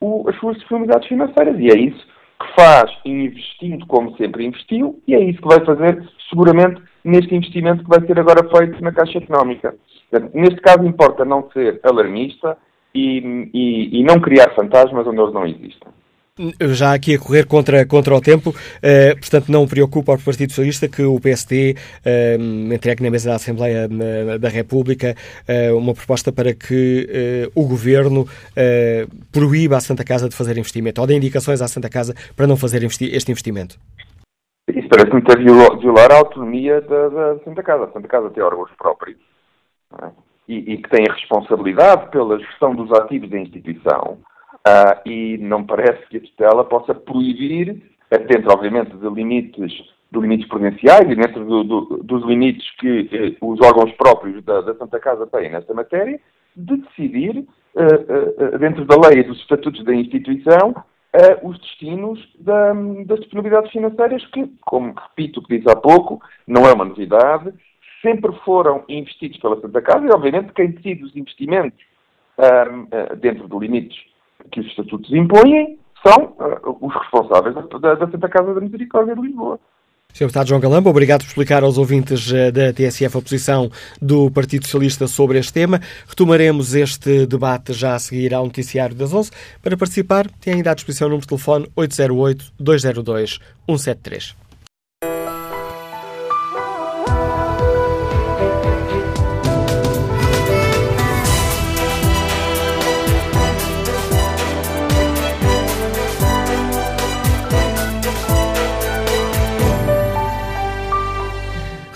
o, as suas disponibilidades financeiras e é isso que faz investindo como sempre investiu e é isso que vai fazer seguramente neste investimento que vai ser agora feito na Caixa Económica. Portanto, neste caso importa não ser alarmista e, e, e não criar fantasmas onde eles não existem já aqui a correr contra, contra o tempo, eh, portanto não preocupa ao Partido Socialista que o PSD eh, entregue na mesa da Assembleia eh, da República uma proposta para que o Governo proíba a Santa Casa de fazer investimento, ou dê indicações à Santa Casa para não fazer investi este investimento. Isso parece-me ter violar a autonomia da, da, Santa Casa. A Santa Casa tem órgãos próprios é? e, e que tem a responsabilidade pela gestão dos ativos da instituição Uh, e não parece que a tutela possa proibir, dentro, obviamente, de limites, de limites prudenciais e dentro do, do, dos limites que eh, os órgãos próprios da, da, Santa Casa têm nesta matéria, de decidir, uh, uh, dentro da lei e dos estatutos da instituição, os destinos da, das disponibilidades financeiras que, como repito o que disse há pouco, não é uma novidade, sempre foram investidos pela Santa Casa e, obviamente, quem decide os investimentos dentro de limites que os estatutos impõem são uh, os responsáveis da, da Santa Casa da Misericórdia de Lisboa. Sr. Deputado João Galamba, obrigado por explicar aos ouvintes uh, da TSF a posição do Partido Socialista sobre este tema. Retomaremos este debate já a seguir ao noticiário das 11. Para participar, tem ainda à disposição o número de telefone 808-202-173.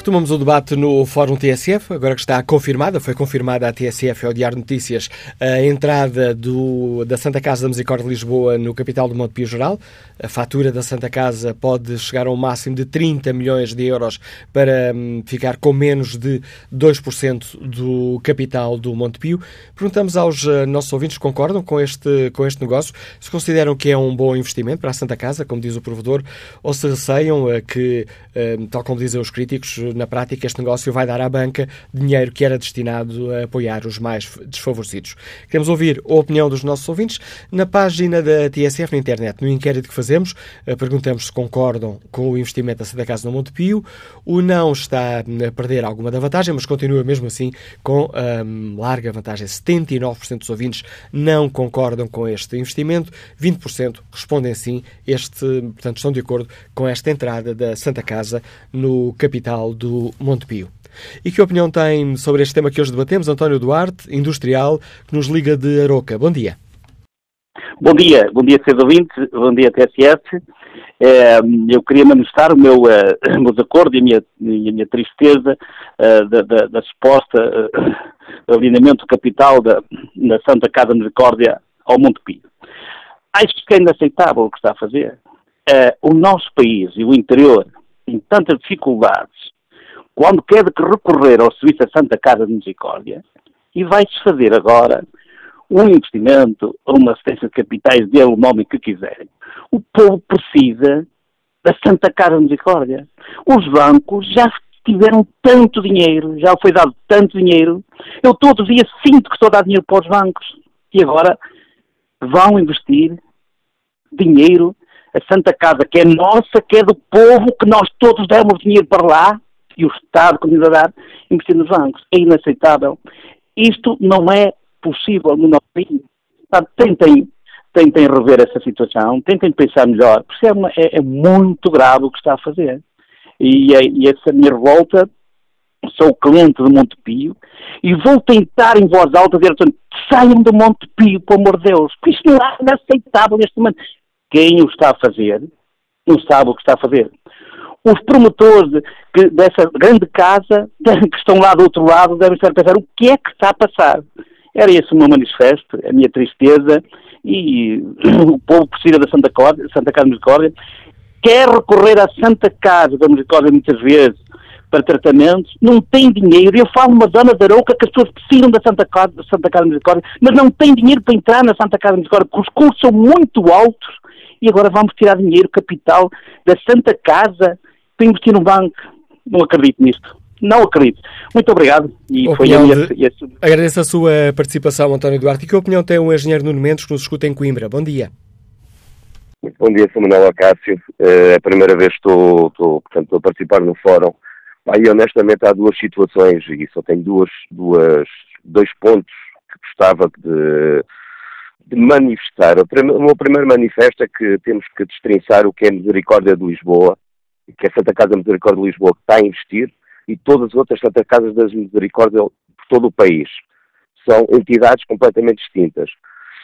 Retomamos o debate no Fórum TSF, agora que está confirmada, foi confirmada a TSF ao Diário Notícias, a entrada do, da Santa Casa da Misericórdia de Lisboa no capital do Monte Pio Geral. A fatura da Santa Casa pode chegar a um máximo de 30 milhões de euros para hum, ficar com menos de 2% do capital do Monte Pio. Perguntamos aos uh, nossos ouvintes se concordam com este, com este negócio, se consideram que é um bom investimento para a Santa Casa, como diz o provedor, ou se receiam uh, que, uh, tal como dizem os críticos, na prática, este negócio vai dar à banca dinheiro que era destinado a apoiar os mais desfavorecidos. Queremos ouvir a opinião dos nossos ouvintes na página da TSF na internet. No inquérito que fazemos, eh, perguntamos se concordam com o investimento da Santa Casa no Montepio. O não está a perder alguma da vantagem, mas continua mesmo assim com um, larga vantagem. 79% dos ouvintes não concordam com este investimento, 20% respondem sim, este, portanto, estão de acordo com esta entrada da Santa Casa no capital do Montepio. E que opinião tem sobre este tema que hoje debatemos António Duarte, industrial, que nos liga de Aroca? Bom dia. Bom dia, bom dia, seus ouvintes, bom dia, TSF. É, eu queria manifestar o meu, *coughs* uh, desacordo e a minha, a minha tristeza uh, da, da, da, suposta uh, alinhamento capital da, da Santa Casa Misericórdia ao Monte Pio. Acho que é inaceitável o que está a fazer. o nosso país e o interior têm tantas dificuldades quando quer recorrer ao da Santa Casa de Misericórdia e vai-se fazer agora um investimento ou uma assistência de capitais, dê o nome que quiserem. O povo precisa da Santa Casa de Misericórdia. Os bancos já tiveram tanto dinheiro, já foi dado tanto dinheiro. Eu todos os dias sinto que estou a dar dinheiro para os bancos. E agora vão investir dinheiro. A Santa Casa, que é nossa, que é do povo, que nós todos demos dinheiro para lá, e o Estado continua a dar, investir nos bancos. É inaceitável. Isto não é possível no nosso país. tentem, tentem rever essa situação, tentem pensar melhor, porque é, uma, é, é muito grave o que está a fazer. E, é, e essa minha revolta, sou cliente de Montepio e vou tentar em voz alta dizer saiam do Montepio, pelo amor de Deus, porque isto não é aceitável neste momento. Quem o está a fazer não sabe o que está a fazer. Os promotores de, que, dessa grande casa que estão lá do outro lado devem estar a pensar o que é que está a passar. Era esse o meu manifesto, a minha tristeza, e *clears throat* o povo precisa da Santa, Córdia, Santa Casa de Misericórdia, quer recorrer à Santa Casa da Misericórdia muitas vezes para tratamentos, não tem dinheiro. Eu falo uma zona da Arouca que as pessoas precisam da Santa Casa, Santa Casa de Misericórdia, mas não tem dinheiro para entrar na Santa Casa de Misericórdia, porque os custos são muito altos e agora vamos tirar dinheiro, capital, da Santa Casa para investir no banco. Não acredito nisto. Não acredito. Muito obrigado. E foi a minha... De... Agradeço a sua participação, António Duarte. E que opinião tem o engenheiro Nuno Mendes que nos escuta em Coimbra? Bom dia. Muito bom dia, sou Manuel Acácio. É a primeira vez que estou, estou, portanto, estou a participar no fórum. Aí, honestamente, há duas situações e só tenho duas, duas, dois pontos que gostava de, de manifestar. O, prim, o meu primeiro manifesto é que temos que destrinçar o que é Misericórdia de Lisboa, que é a Santa Casa Misericórdia de Lisboa que está a investir, e todas as outras Santa Casas das Misericórdia por todo o país. São entidades completamente distintas.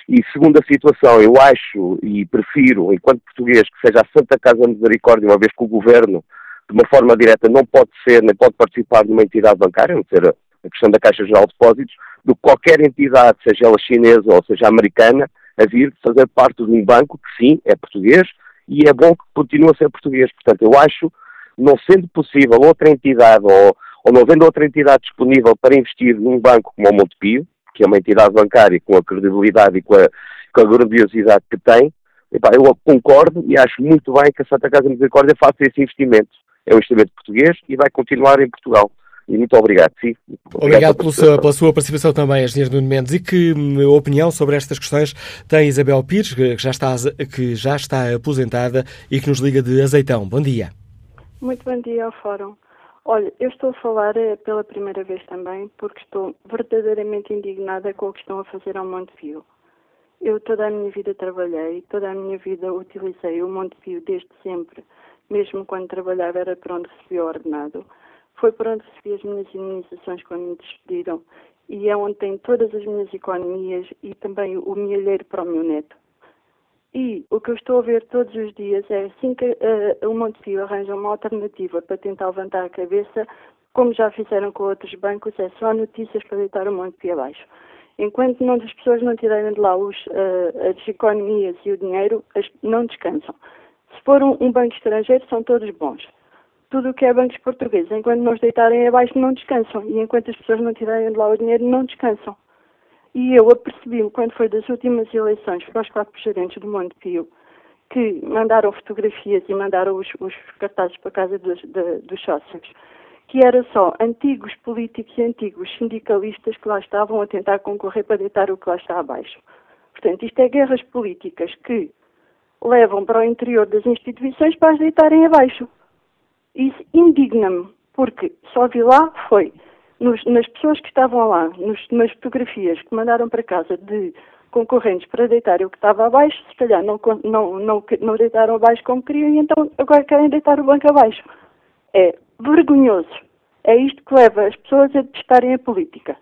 E segunda situação, eu acho e prefiro, enquanto português, que seja a Santa Casa Misericórdia, uma vez que o governo, de uma forma direta, não pode ser, nem pode participar de uma entidade bancária, não ser a questão da Caixa Geral de Depósitos, do que qualquer entidade, seja ela chinesa ou seja americana, a vir fazer parte de um banco que sim, é português e é bom que continue a ser português. Portanto, eu acho não sendo possível outra entidade ou, ou não havendo outra entidade disponível para investir num banco como o Montepio, que é uma entidade bancária com a credibilidade e com a, com a grandiosidade que tem, epá, eu concordo e acho muito bem que a Santa Casa Misericórdia faça esse investimento. É um investimento português e vai continuar em Portugal. E muito obrigado, sim. Obrigado, obrigado pela, pela, sua participação também, Engenheiro Nuno Mendes. E que hum, opinião sobre estas questões tem Isabel Pires, que já, está, que já está aposentada e que nos liga de Azeitão. Bom dia. Muito bom dia ao Fórum. Olha, eu estou a falar eh, pela primeira vez também porque estou verdadeiramente indignada com o que estão a fazer ao Monte Pio. Eu toda a minha vida trabalhei, toda a minha vida utilizei o Monte Pio desde sempre, mesmo quando trabalhava era para onde recebia o ordenado. Foi para onde recebi as minhas imunizações quando me despediram e é onde tenho todas as minhas economias e também o milheiro para o meu neto. E o que eu estou a ver todos os dias é assim que uh, o Montepio arranja uma alternativa para tentar levantar a cabeça, como já fizeram com outros bancos, é só notícias para deitar o Montepio abaixo. Enquanto não, as pessoas não tirarem de lá os, uh, as economias e o dinheiro, as, não descansam. Se for um, um, banco estrangeiro, são todos bons. Tudo o que é bancos portugueses, enquanto não os deitarem abaixo, não descansam. E enquanto as pessoas não tirarem de lá o dinheiro, não descansam. E eu apercebi-me, quando foi das últimas eleições para os quatro gerentes do Monte Pio, que mandaram fotografias e mandaram os, os cartazes para casa dos, de, dos sócios, que era só antigos políticos e antigos sindicalistas que lá estavam a tentar concorrer para deitar o que lá está abaixo. Portanto, isto é guerras políticas que levam para o interior das instituições para as deitarem abaixo. Isso indigna-me, porque só vi lá foi nos, nas pessoas que estavam lá, nos, nas fotografias que mandaram para casa de concorrentes para deitar o que estava abaixo, se calhar não, não, não, não deitaram abaixo como queriam e então agora querem deitar o banco abaixo. É vergonhoso. É isto que leva as pessoas a testarem a política.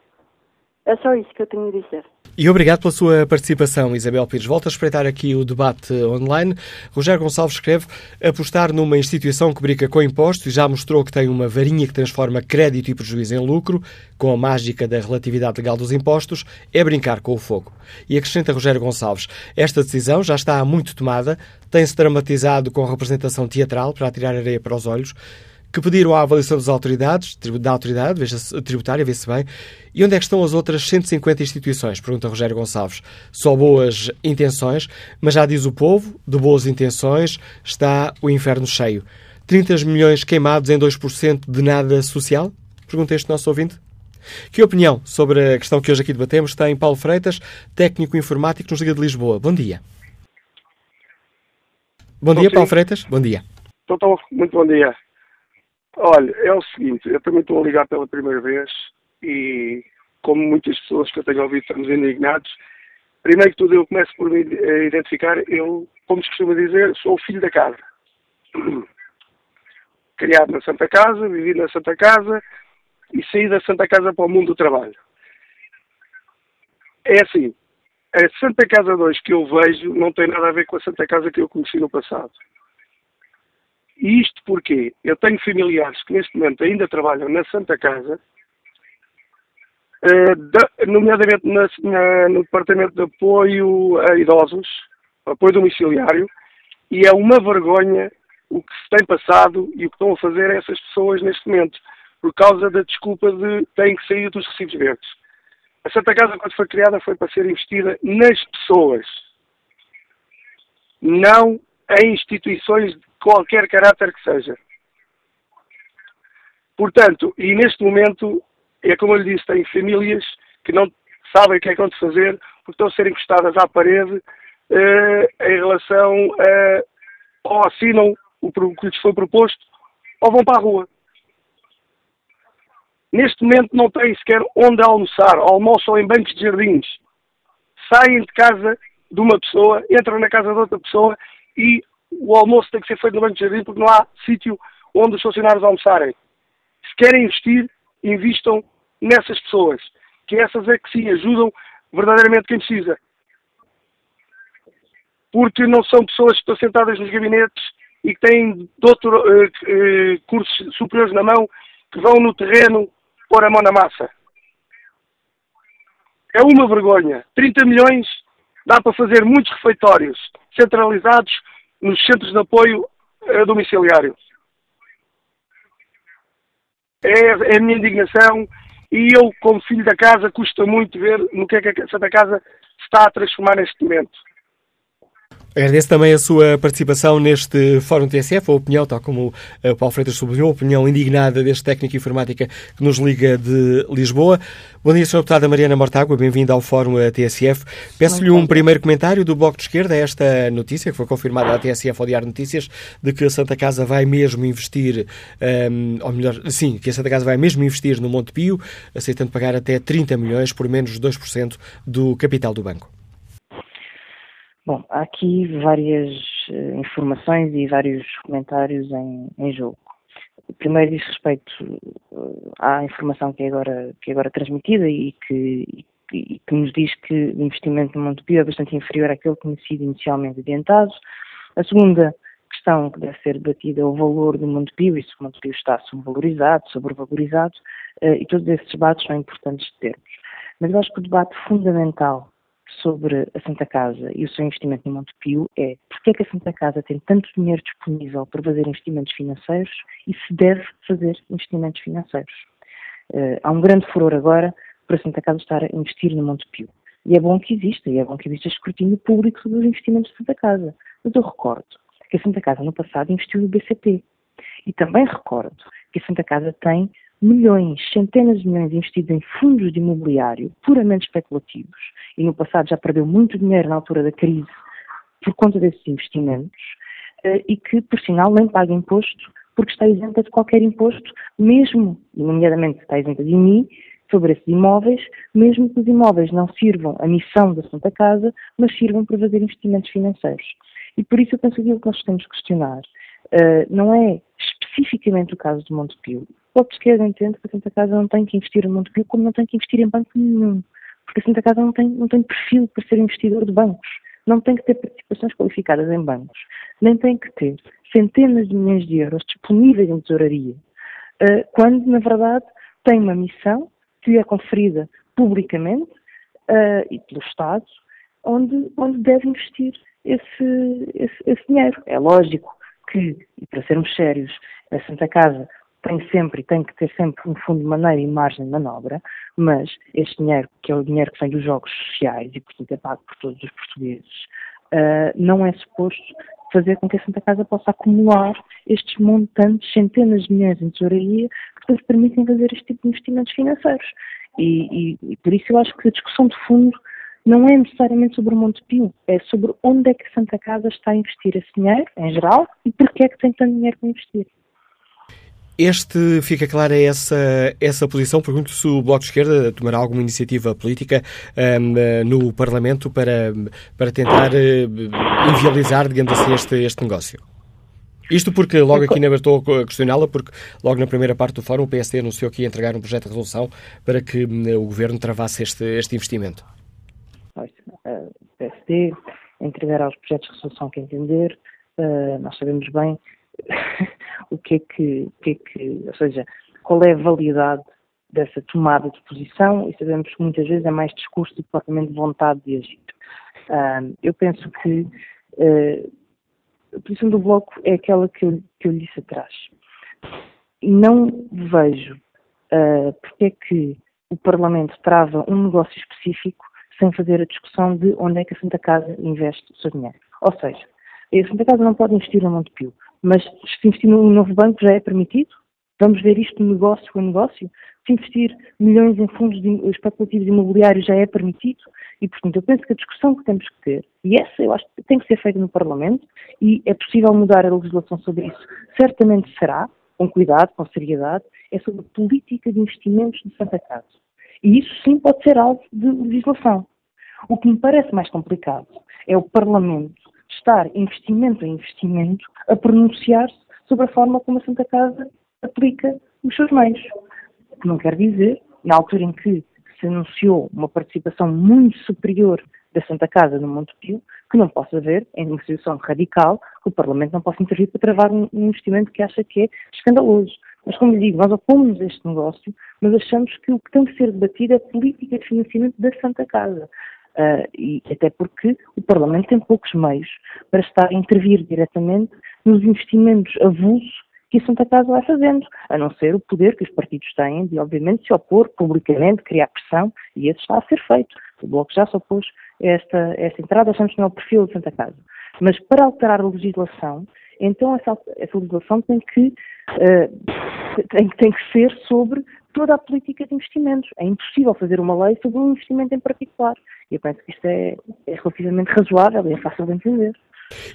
É só isso que eu tenho a dizer. E obrigado pela sua participação, Isabel Pires. Volto a espreitar aqui o debate online. Rogério Gonçalves escreve apostar numa instituição que brinca com impostos e já mostrou que tem uma varinha que transforma crédito e prejuízo em lucro, com a mágica da relatividade legal dos impostos, é brincar com o fogo. E acrescenta Rogério Gonçalves, esta decisão já está muito tomada, tem-se dramatizado com representação teatral para atirar areia para os olhos, que pediram a avaliação das autoridades, da autoridade, veja tributária, vê-se bem. E onde é que estão as outras 150 instituições? Pergunta Rogério Gonçalves. Só boas intenções, mas já diz o povo, de boas intenções está o inferno cheio. 30 milhões queimados em 2% de nada social? Pergunta este nosso ouvinte. Que opinião sobre a questão que hoje aqui debatemos tem Paulo Freitas, técnico informático nos Liga de Lisboa. Bom dia. Bom dia, Paulo Freitas. Bom dia. Então, muito bom dia. Olha, é o seguinte, eu também estou a ligar pela primeira vez e, como muitas pessoas que eu tenho ouvido, estamos indignados. Primeiro que tudo, eu começo por me identificar, eu, como se costuma dizer, sou o filho da casa. *clears throat* Criado na Santa Casa, vivi na Santa Casa e saí da Santa Casa para o mundo do trabalho. É assim, a Santa Casa 2 que eu vejo não tem nada a ver com a Santa Casa que eu conheci no passado. E isto porque eu tenho familiares que neste momento ainda trabalham na Santa Casa, uh, nomeadamente no Departamento de Apoio a Idosos, apoio domiciliário, e é uma vergonha o que se tem passado e o que estão a fazer essas pessoas neste momento, por causa da desculpa de têm que sair dos recibos verdes. A Santa Casa, quando foi criada, foi para ser investida nas pessoas, não em instituições qualquer caráter que seja. Portanto, e neste momento, é como eu lhe disse, tem famílias que não sabem o que é que vão fazer porque estão a ser encostadas à parede eh, em relação a ou assinam o que lhes foi proposto ou vão para a rua. Neste momento não têm sequer onde almoçar, almoçam em bancos de jardins. Saem de casa de uma pessoa, entram na casa de outra pessoa e o almoço tem que ser feito no banco de jardim porque não há sítio onde os funcionários almoçarem. Se querem investir, investam nessas pessoas, que essas é que sim ajudam verdadeiramente quem precisa. Porque não são pessoas que estão sentadas nos gabinetes e que têm doutor, uh, uh, cursos superiores na mão, que vão no terreno pôr a mão na massa. É uma vergonha. 30 milhões dá para fazer muitos refeitórios centralizados nos centros de apoio eh, domiciliário. É, é a minha indignação e eu, como filho da casa, custa muito ver no que é que a Santa Casa está a transformar neste momento. Agradeço também a sua participação neste Fórum TSF, a opinião, tal como o Paulo Freitas sublinhou, a opinião indignada deste técnico de informática que nos liga de Lisboa. Bom dia, Sra. Deputada Mariana Mortágua, bem-vinda ao Fórum TSF. Peço-lhe um primeiro comentário do Bloco de Esquerda a esta notícia, que foi confirmada à TSF ao Diário Notícias, de que a Santa Casa vai mesmo investir, um, ou melhor, sim, que a Santa Casa vai mesmo investir no Monte Pio, aceitando pagar até 30 milhões por menos de 2% do capital do banco. Bom, há aqui várias uh, informações e vários comentários em, em jogo. Primeiro diz respeito uh, à informação que é agora, que é agora transmitida e que, e, que nos diz que o investimento no Montepio é bastante inferior àquele que inicialmente adiantado. A segunda questão que deve ser debatida é o valor do Montepio e se o Montepio está subvalorizado, sobrevalorizado, uh, e todos esses debates são importantes de termos. Mas eu acho que o debate fundamental sobre a Santa Casa e o seu investimento no Montepio é porque é que a Santa Casa tem tanto dinheiro disponível para fazer investimentos financeiros e se deve fazer investimentos financeiros. Uh, há um grande furor agora para a Santa Casa estar a investir no Montepio. E é bom que exista, e é bom que exista escrutínio público sobre os investimentos da Santa Casa. Mas eu recordo que a Santa Casa no passado investiu no BCP. E também recordo que a Santa Casa tem milhões, centenas de milhões investidos em fundos de imobiliário puramente especulativos e no passado já perdeu muito dinheiro na altura da crise por conta desses investimentos eh, e que, por sinal, nem paga imposto porque está isenta de qualquer imposto, mesmo, nomeadamente está isenta de IMI, sobre esses imóveis, mesmo que os imóveis não sirvam a missão da Santa Casa, mas sirvam para fazer investimentos financeiros. E por isso eu penso que aquilo que nós temos que questionar uh, não é especificamente o caso do Montepio. O que esquerda entende que a Santa Casa não tem que investir em Montepio como não tem que investir em banco nenhum. Porque a Santa Casa não tem, não tem perfil para ser investidor de bancos. Não tem que ter participações qualificadas em bancos. Nem tem que ter centenas de milhões de euros disponíveis em tesouraria. Uh, quando, na verdade, tem uma missão que é conferida publicamente uh, e pelo Estado, onde, onde deve investir esse, esse, esse dinheiro. É lógico que, e para sermos sérios, a Santa Casa tem sempre tem que ter sempre um fundo de maneira e margem de manobra, mas este dinheiro, que é o dinheiro que vem dos jogos sociais e, portanto, é pago por todos os portugueses, uh, não é suposto fazer com que a Santa Casa possa acumular estes montantes, centenas de milhões em tesouraria, que depois permitem fazer este tipo de investimentos financeiros. E, e, e, por isso eu acho que a discussão de fundo não é necessariamente sobre o Montepio, é sobre onde é que a Santa Casa está a investir esse dinheiro, em geral, e porquê é que tem tanto dinheiro para investir. Este fica clara essa, essa posição. Pergunto se o Bloco de Esquerda tomará alguma iniciativa política um, no Parlamento para, para tentar uh, inviabilizar, digamos assim, este, este negócio. Isto porque logo aqui na estou a questioná-la, porque logo na primeira parte do fórum o PSD anunciou que ia entregar um projeto de resolução para que o Governo travasse este, este investimento. O PSD entregará os projetos de resolução que entender. Uh, nós sabemos bem o que é que, o que é que, ou seja, qual é a validade dessa tomada de posição e sabemos que muitas vezes é mais discurso do que propriamente vontade de agir. Uh, eu penso que uh, a posição do Bloco é aquela que eu, que eu disse atrás. Não vejo uh, porque é que o Parlamento trava um negócio específico sem fazer a discussão de onde é que a Santa Casa investe o seu dinheiro. Ou seja, a Santa Casa não pode investir no Montepio, mas se investir num novo banco já é permitido? Vamos ver isto negócio a negócio? Se investir milhões em fundos especulativos imobiliários já é permitido? E, portanto, eu penso que a discussão que temos que ter, e essa eu acho que tem que ser feita no Parlamento, e é possível mudar a legislação sobre isso, certamente será, com cuidado, com seriedade, é sobre política de investimentos de Santa Casa. E isso sim pode ser alvo de legislação. O que me parece mais complicado é o Parlamento estar investimento em investimento a pronunciar-se sobre a forma como a Santa Casa aplica os seus meios. O que não quer dizer, na altura em que se anunciou uma participação muito superior da Santa Casa no Montepio, que não possa haver, em uma situação radical, que o Parlamento não possa intervir para travar um, investimento que acha que é escandaloso. Mas, como lhe digo, nós opomos este negócio, mas achamos que o que tem que ser debatido é a política de financiamento da Santa Casa. Uh, e até porque o Parlamento tem poucos meios para estar a intervir diretamente nos investimentos avulsos que a Santa Casa vai fazendo, a não ser o poder que os partidos têm de, obviamente, se opor publicamente, criar pressão, e isso está a ser feito. O Bloco já se opôs a esta, esta entrada, achamos que não é o perfil de Santa Casa. Mas para alterar a legislação, então essa, essa legislação tem que, uh, tem, tem que ser sobre toda a política de investimentos. É impossível fazer uma lei sobre um investimento em particular. E eu penso que isto é, é relativamente razoável e é fácil de entender.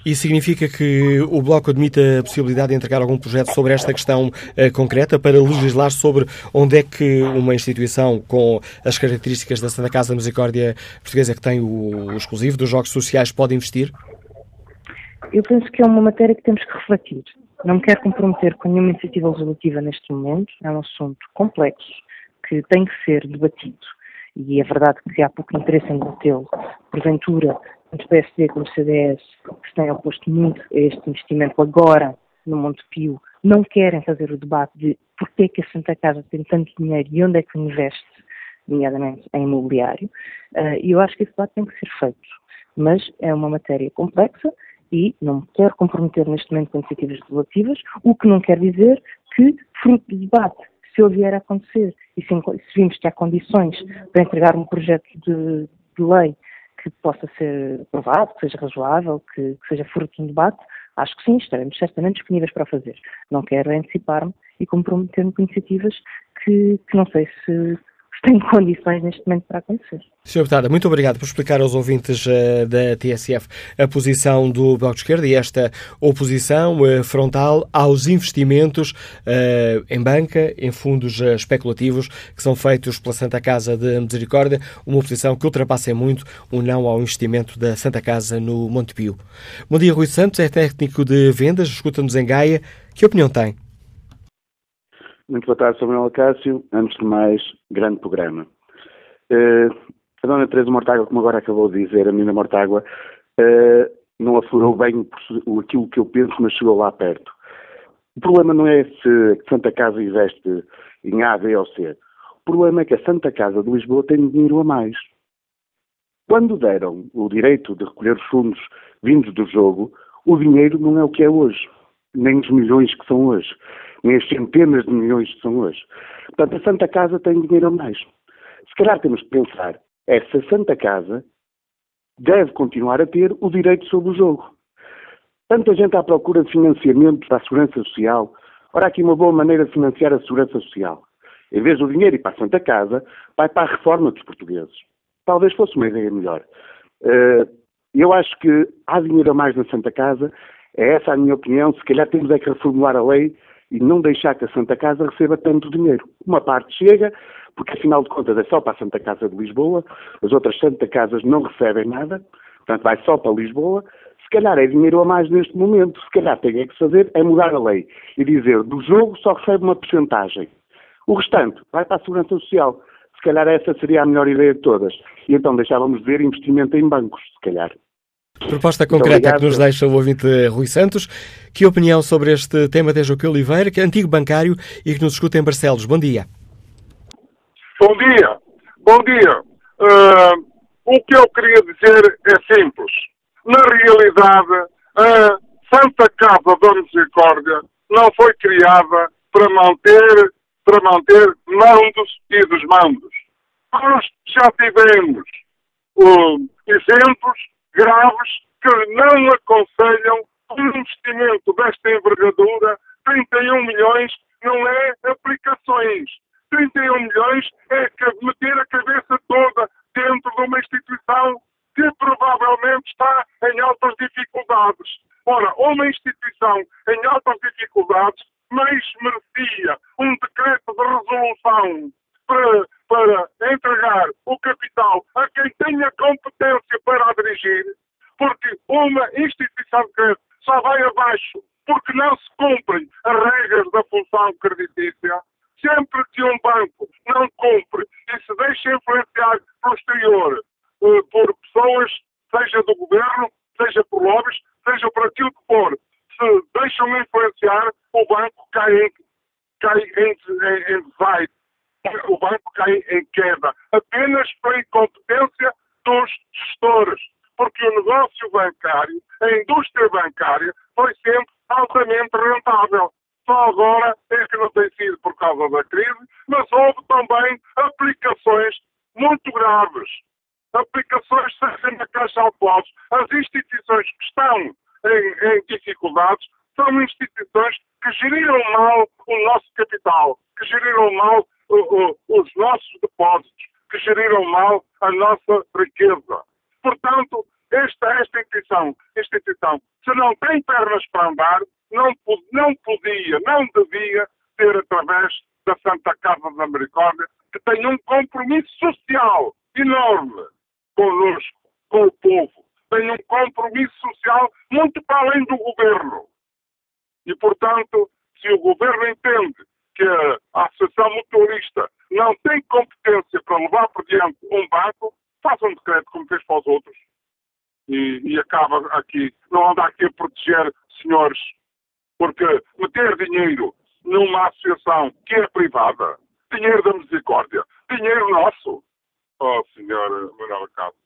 Isso significa que o Bloco admite a possibilidade de entregar algum projeto sobre esta questão uh, concreta para legislar sobre onde é que uma instituição com as características da Santa Casa da Misericórdia Portuguesa que tem o, o exclusivo dos jogos sociais pode investir? Eu penso que é uma matéria que temos que refletir. Não me quero comprometer com nenhuma iniciativa legislativa neste momento. É um assunto complexo que tem que ser debatido. E é verdade que há pouco interesse em debatê-lo. Porventura, tanto PSD como CDS, que se têm oposto muito a este investimento agora no Montepio, não querem fazer o debate de porquê é que a Santa Casa tem tanto dinheiro e onde é que investe, nomeadamente em imobiliário. Uh, e eu acho que esse debate tem que ser feito. Mas é uma matéria complexa e não me quero comprometer neste momento com iniciativas legislativas, o que não quer dizer que, fruto do debate, se ele vier a acontecer e se, se vimos que há condições para entregar um projeto de, de lei que possa ser aprovado, que seja razoável, que, que, seja fruto de um debate, acho que sim, estaremos certamente disponíveis para fazer. Não quero antecipar-me e comprometendo com iniciativas que, que não sei se tem condições neste momento para acontecer. Sr. Deputada, muito obrigado por explicar aos ouvintes uh, da TSF a posição do Bloco de Esquerda e esta oposição uh, frontal aos investimentos uh, em banca, em fundos especulativos que são feitos pela Santa Casa de Misericórdia, uma oposição que ultrapassa muito o não ao investimento da Santa Casa no Montepio. Bom dia, Rui Santos, é técnico de vendas, escuta-nos em Gaia. Que opinião tem? Muito boa tarde, Samuel Cássio. Antes de mais, grande programa. Uh, a Dona Teresa Mortágua, como agora acabou de dizer, a menina Mortágua, uh, não aflorou bem aquilo que eu penso, mas chegou lá perto. O problema não é se Santa Casa investe em A, B ou C. O problema é que a Santa Casa de Lisboa tem dinheiro a mais. Quando deram o direito de recolher os fundos vindos do jogo, o dinheiro não é o que é hoje, nem os milhões que são hoje nem as centenas de milhões que são hoje. Portanto, a Santa Casa tem dinheiro a mais. Se calhar temos que pensar é se a Santa Casa deve continuar a ter o direito sobre o jogo. Tanta gente à procura de financiamento para a Segurança Social. Ora, aqui uma boa maneira de financiar a Segurança Social. Em vez do dinheiro ir para a Santa Casa, vai para a reforma dos portugueses. Talvez fosse uma ideia melhor. Eh, eu acho que há dinheiro a mais na Santa Casa, é essa a minha opinião. Se calhar temos é que reformular a lei e não deixar que a Santa Casa receba tanto dinheiro. Uma parte chega, porque afinal de contas é só para a Santa Casa de Lisboa, as outras Santa Casas não recebem nada, portanto vai só para Lisboa. Se calhar é dinheiro a mais neste momento, se calhar tem é que fazer é mudar a lei e dizer do jogo só recebe uma porcentagem. O restante vai para a Segurança Social. Se calhar essa seria a melhor ideia de todas. E então deixávamos de ver investimento em bancos, se calhar. Proposta concreta que nos deixa o ouvinte Rui Santos. Que opinião sobre este tema tem Joaquim Oliveira, que é antigo bancário e que nos escuta em Barcelos? Bom dia. Bom dia. Bom dia. Uh, o que eu queria dizer é simples. Na realidade, a Santa Casa da Misericórdia não foi criada para manter, para manter mandos e desmandos. Nós já tivemos uh, exemplos graves que não aconselham um investimento desta envergadura. 31 milhões não é aplicações. 31 milhões é meter a cabeça toda dentro de uma instituição que provavelmente está em altas dificuldades. Ora, uma instituição em altas dificuldades mais merecia um decreto de resolução para, para entregar o capital a quem tenha competência para a dirigir, porque uma instituição de crédito só vai abaixo porque não se cumprem as regras da função creditícia. Sempre que um banco não cumpre e se deixa influenciar no exterior uh, por pessoas, seja do governo, seja por lobbies, seja por aquilo que for, se deixam influenciar, o banco cai em, cai em, em, em o banco cai em queda, apenas pela incompetência dos gestores, porque o negócio bancário, a indústria bancária, foi sempre altamente rentável. Só agora é que não tem sido por causa da crise, mas houve também aplicações muito graves. Aplicações seja na Caixa Autónomos. As instituições que estão em, em dificuldades são instituições que geriram mal o nosso capital, que geriram mal os nossos depósitos, que geriram mal a nossa riqueza. Portanto, esta, esta instituição, instituição, se não tem pernas para andar, não, não podia, não devia ter através da Santa Casa da Misericórdia, que tem um compromisso social enorme conosco, com o povo. Tem um compromisso social muito para além do governo. E, portanto, se o governo entende que a Associação Mutualista não tem competência para levar por diante um banco, faça um decreto como fez para os outros. E, e acaba aqui, não anda aqui a proteger senhores, porque meter dinheiro numa associação que é privada, dinheiro da misericórdia, dinheiro nosso. Oh, senhor Manuel Cabo,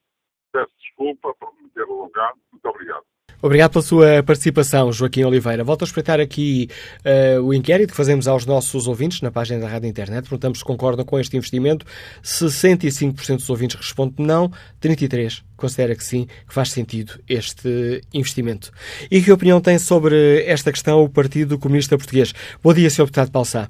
peço desculpa por me ter alongado. Muito obrigado. Obrigado pela sua participação, Joaquim Oliveira. Volto a espreitar aqui uh, o inquérito que fazemos aos nossos ouvintes na página da Rádio Internet. Perguntamos se concordam com este investimento. 65% dos ouvintes respondem não, 33% considera que sim, que faz sentido este investimento. E que opinião tem sobre esta questão o Partido Comunista Português? Bom dia, Sr. Deputado Palsá.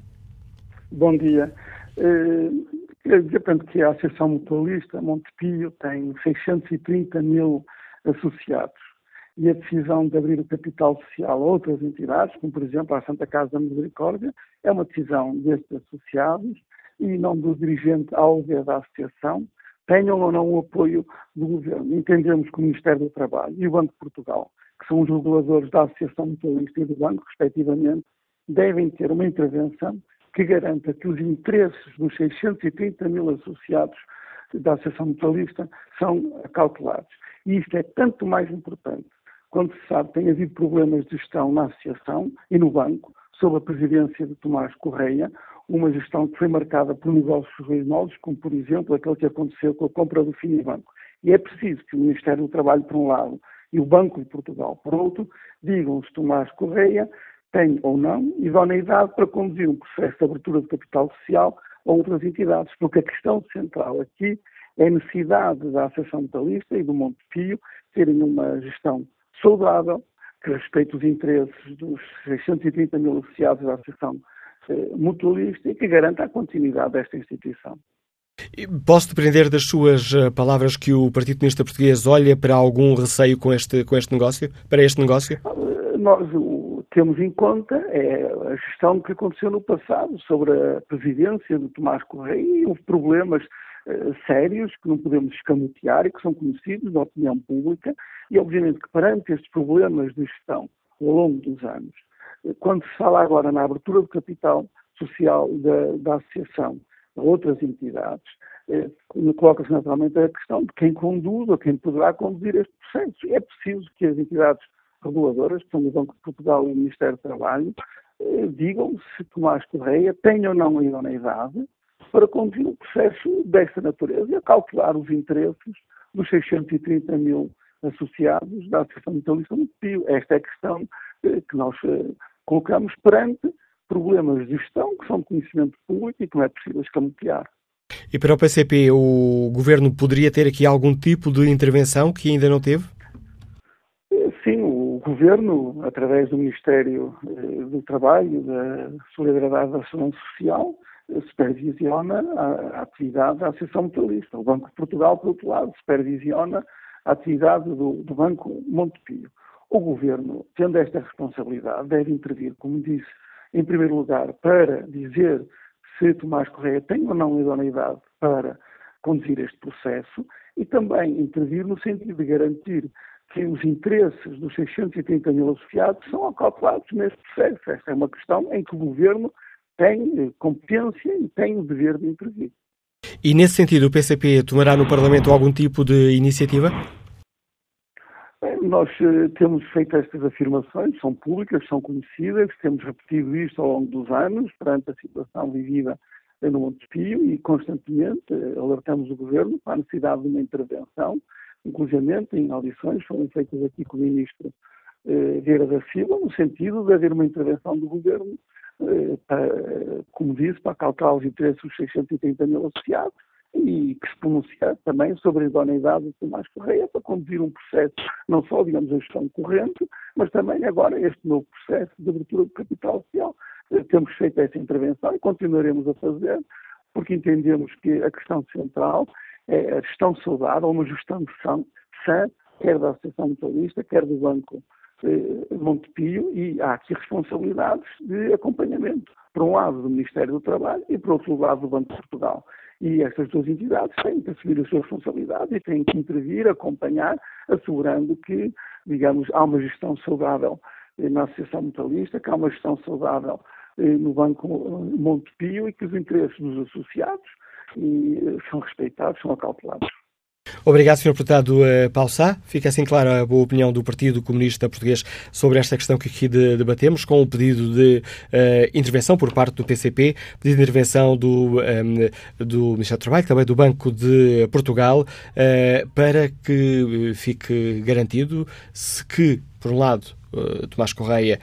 Bom dia. Uh, dizer, portanto, que a Associação Mutualista Montepio tem 630 mil associados e a decisão de abrir o capital social a outras entidades, como por exemplo a Santa Casa da Misericórdia, é uma decisão destes associados e não do dirigente alvo da associação, tenham ou não o apoio do governo. Entendemos que o Ministério do Trabalho e o Banco de Portugal, que são os reguladores da Associação Mutualista e do Banco, respectivamente, devem ter uma intervenção que garanta que os interesses dos 630 mil associados da Associação Mutualista são calculados. E isto é tanto mais importante quando se sabe tem havido problemas de gestão na Associação e no Banco, sob a presidência de Tomás Correia, uma gestão que foi marcada por negócios ruinosos, como por exemplo aquele que aconteceu com a compra do Finibanco. E é preciso que o Ministério do Trabalho, por um lado, e o Banco de Portugal, por outro, digam se Tomás Correia tem ou não idoneidade para conduzir um processo de abertura de capital social a outras entidades, porque a questão central aqui é a necessidade da Associação Metalista e do Monte Pio terem uma gestão saudável que respeite os interesses dos 630 mil associados da Associação eh, Mutualista e que garanta a continuidade desta instituição. Posso depreender das suas eh, palavras que o Partido Comunista Português olha para algum receio com este, com este negócio, para este negócio? Eh, nós o, temos em conta é a gestão que aconteceu no passado sobre a presidência de Tomás Correia e houve problemas uh, sérios que não podemos escamotear e que são conhecidos da opinião pública e obviamente que perante estes problemas de gestão ao longo dos anos, quando se fala agora na abertura do capital social da, da associação a outras entidades, eh, coloca-se naturalmente a questão de quem conduz ou quem poderá conduzir este processo. É preciso que as entidades reguladoras, que são o Banco de Portugal e o Ministério do Trabalho, eh, digam se Tomás Correia tem ou não a idoneidade para conduzir um processo desta natureza e a calcular os interesses dos 630 mil associados da Associação Metalista do Pio. Esta é a questão eh, que nós eh, colocamos perante problemas de gestão que são de conhecimento público e que não é possível escamotear. E para o PCP, o Governo poderia ter aqui algum tipo de intervenção que ainda não teve? Eh, sim, o Governo, através do Ministério do Trabalho, da Solidariedade da Ação Social, supervisiona a atividade da Associação Mutualista. O Banco de Portugal, por outro lado, supervisiona a atividade do, do Banco Montepio. O Governo, tendo esta responsabilidade, deve intervir, como disse, em primeiro lugar, para dizer se Tomás Correia tem ou não idoneidade para conduzir este processo e também intervir no sentido de garantir que os interesses dos 630 mil associados são acalculados neste processo. Esta é uma questão em que o Governo tem eh, competência e tem o dever de intervir. E nesse sentido, o PCP tomará no Parlamento algum tipo de iniciativa? Nós eh, temos feito estas afirmações, são públicas, são conhecidas, temos repetido isto ao longo dos anos, perante a situação vivida no Montepio e constantemente eh, alertamos o Governo para a necessidade de uma intervenção, inclusive em audições foram feitas aqui com o Ministro eh, Vieira da Silva, no sentido de haver uma intervenção do Governo, para, como disse, para calcular os interesses dos 630 mil associados e que se pronunciar também sobre a idoneidade de Tomás Correia para conduzir um processo, não só, digamos, a gestão corrente, mas também agora este novo processo de abertura do capital social. Eh, temos feito essa intervenção e continuaremos a fazer, porque entendemos que a questão central é a gestão saudável, uma gestão sã, quer da Associação Mutualista, quer do Banco eh, Montepio, e há aqui responsabilidades de acompanhamento, por um lado do Ministério do Trabalho e por outro lado do Banco de Portugal. E estas duas entidades têm que assumir as suas responsabilidades e têm que intervir, acompanhar, assegurando que, digamos, há uma gestão saudável eh, na Associação Mutualista, que há uma gestão saudável eh, no Banco Montepio e que os interesses dos associados são respeitados, são acautelados. Obrigado, Sr. Deputado uh, Paulo Sá. Fica assim clara a boa opinião do Partido Comunista Português sobre esta questão que aqui de, debatemos, com o pedido de uh, intervenção por parte do PCP, pedido de intervenção do, um, ehm, do Ministério do Trabalho, também do Banco de Portugal, uh, para que fique garantido se que, por um lado, Tomás Correia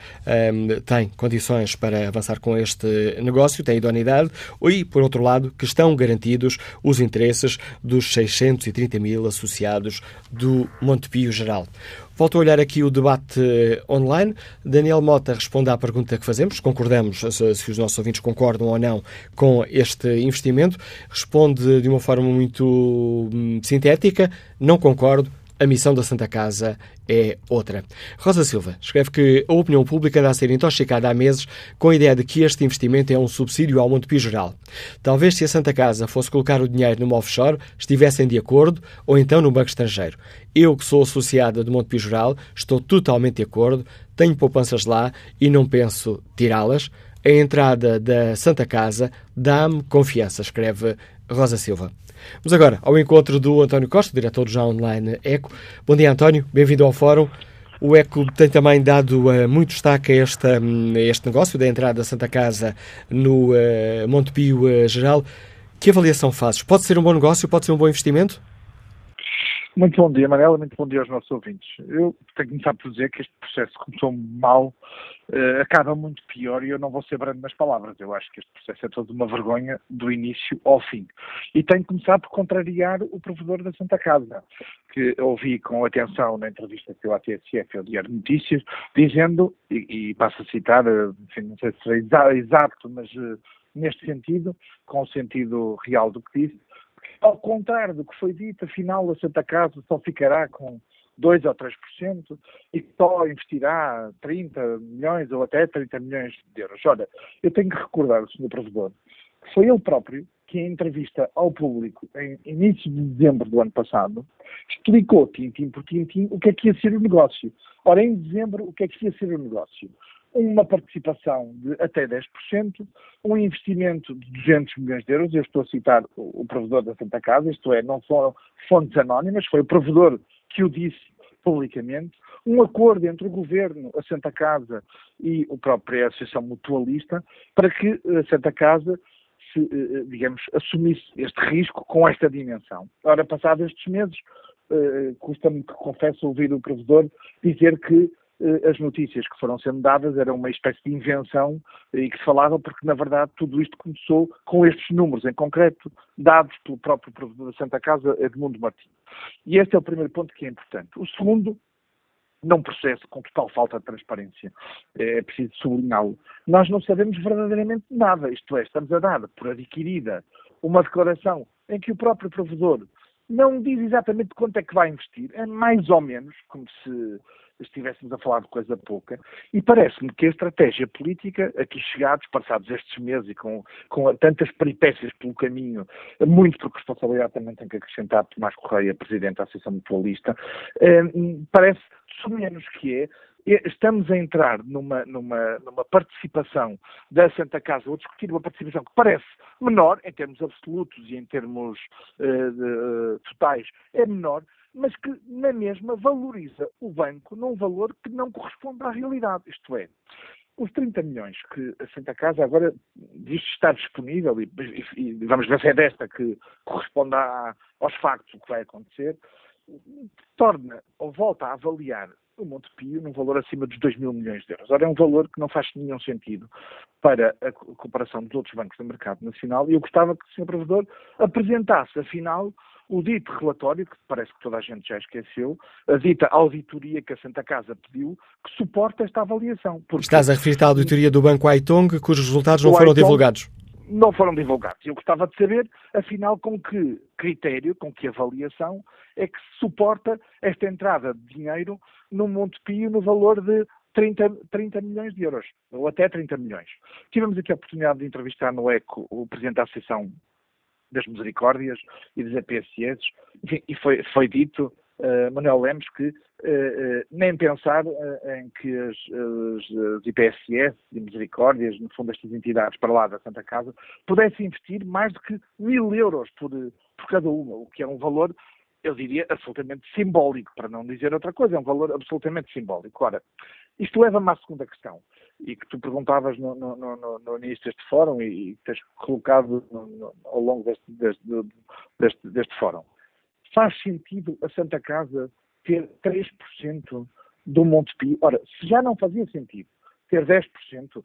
um, tem condições para avançar com este negócio, tem idoneidade, e, por outro lado, que estão garantidos os interesses dos 630 mil associados do Montepio Geral. Volto a olhar aqui o debate online. Daniel Mota responde à pergunta que fazemos. Concordamos, se os nossos ouvintes concordam ou não com este investimento. Responde de uma forma muito hum, sintética. Não concordo a missão da Santa Casa é outra. Rosa Silva escreve que a opinião pública anda a ser intoxicada há meses com a ideia de que este investimento é um subsídio ao Montepio Geral. Talvez se a Santa Casa fosse colocar o dinheiro numa offshore, estivessem de acordo, ou então num banco estrangeiro. Eu, que sou associada do Montepio Geral, estou totalmente de acordo, tenho poupanças lá e não penso tirá-las. A entrada da Santa Casa dá-me confiança, escreve Rosa Silva. Vamos agora ao encontro do António Costa, diretor do Já Online ECO. Bom dia, António, bem-vindo ao Fórum. O ECO tem também dado uh, muito destaque a, esta, um, a, este negócio da entrada da Santa Casa no uh, Montepio uh, Geral. Que avaliação fazes? Pode ser um bom negócio? Pode ser um bom investimento? Muito bom dia, Manela, muito bom dia aos nossos ouvintes. Eu tenho que começar por dizer que este processo começou mal, uh, acaba muito pior e eu não vou ser brando nas palavras. Eu acho que este processo é toda uma vergonha do início ao fim. E tenho que começar por contrariar o provedor da Santa Casa, que ouvi com atenção na entrevista que deu à TSF ao Diário Notícias, dizendo, e, e passo a citar, eh, enfim, não sei se será exato, mas uh, neste sentido, com o sentido real do que disse, ao contrário do que foi dito, afinal a Santa Casa só ficará com 2 ou 3% e só investirá 30 milhões ou até 30 milhões de euros. Olha, eu tenho que recordar o Sr. Presidente que foi ele próprio que, em entrevista ao público em início de dezembro do ano passado, explicou, tintim por tintim, o que é que ia ser o negócio. Ora, em dezembro, o que é que ia ser o negócio? uma participação de até 10%, um investimento de 200 milhões de euros, eu estou a citar o, o provedor da Santa Casa, isto é, não foram fontes anónimas, foi o provedor que o disse publicamente, um acordo entre o Governo, a Santa Casa e o próprio Associação Mutualista para que a Santa Casa se, eh, eh, digamos, assumisse este risco com esta dimensão. Ora, passados estes meses, custa-me, confesso, ouvir o provedor dizer que eh, as notícias que foram sendo dadas eram uma espécie de invenção e que se falava porque, na verdade, tudo isto começou com estes números, em concreto, dados pelo próprio provedor da Santa Casa, Edmundo Martins. E este é o primeiro ponto que é importante. O segundo, não processo com total falta de transparência. É preciso sublinhá-lo. Nós não sabemos verdadeiramente nada, isto é, estamos a dar por adquirida uma declaração em que o próprio provedor não diz exatamente quanto é que vai investir, é mais ou menos como se estivéssemos a falar de coisa pouca, e parece-me que a estratégia política, aqui chegados, passados estes meses e com, com tantas peripécias pelo caminho, muito por responsabilidade também tenho que acrescentar Tomás Correia, Presidente da Associação Mutualista, eh, parece, menos que é, estamos a entrar numa, numa, numa participação da Santa Casa, ou discutir uma participação que parece menor, em termos absolutos e em termos uh, de, totais, é menor, mas que na mesma valoriza o banco num valor que não corresponde à realidade. Isto é, os 30 milhões que a Santa Casa agora diz estar disponível, e, e, e, vamos ver se é desta que corresponde a, aos factos o que vai acontecer, torna ou volta a avaliar o Montepio num valor acima dos 2 mil milhões de euros. Ora, é um valor que não faz nenhum sentido para a comparação dos outros bancos do mercado nacional e eu gostava que o Sr. Provedor apresentasse, afinal, o dito relatório, que parece que toda a gente já esqueceu, a dita auditoria que a Santa Casa pediu, que suporta esta avaliação. Porque... Estás a referir-te à auditoria do Banco Aitong, cujos resultados não foram divulgados? Não foram divulgados. Eu gostava de saber, afinal, com que critério, com que avaliação é que se suporta esta entrada de dinheiro no Montepio no valor de 30, 30, milhões de euros, ou até 30 milhões. Tivemos aqui a oportunidade de entrevistar no ECO o Presidente da Associação das Misericórdias e das APSS, e foi, foi dito, uh, Manuel Lemos, que uh, nem pensar em que as, as, as IPSS e Misericórdias, no fundo estas entidades para lá da Santa Casa, pudessem investir mais do que mil euros por, por cada uma, o que é um valor eu diria, absolutamente simbólico, para não dizer outra coisa, é um valor absolutamente simbólico. Ora, isto leva-me à segunda questão, e que tu perguntavas no, no, no, no início deste fórum e, e tens colocado ao longo deste, deste, deste, deste fórum. Faz sentido a Santa Casa ter 3% do Montepio? Ora, se já não fazia sentido ter 10%,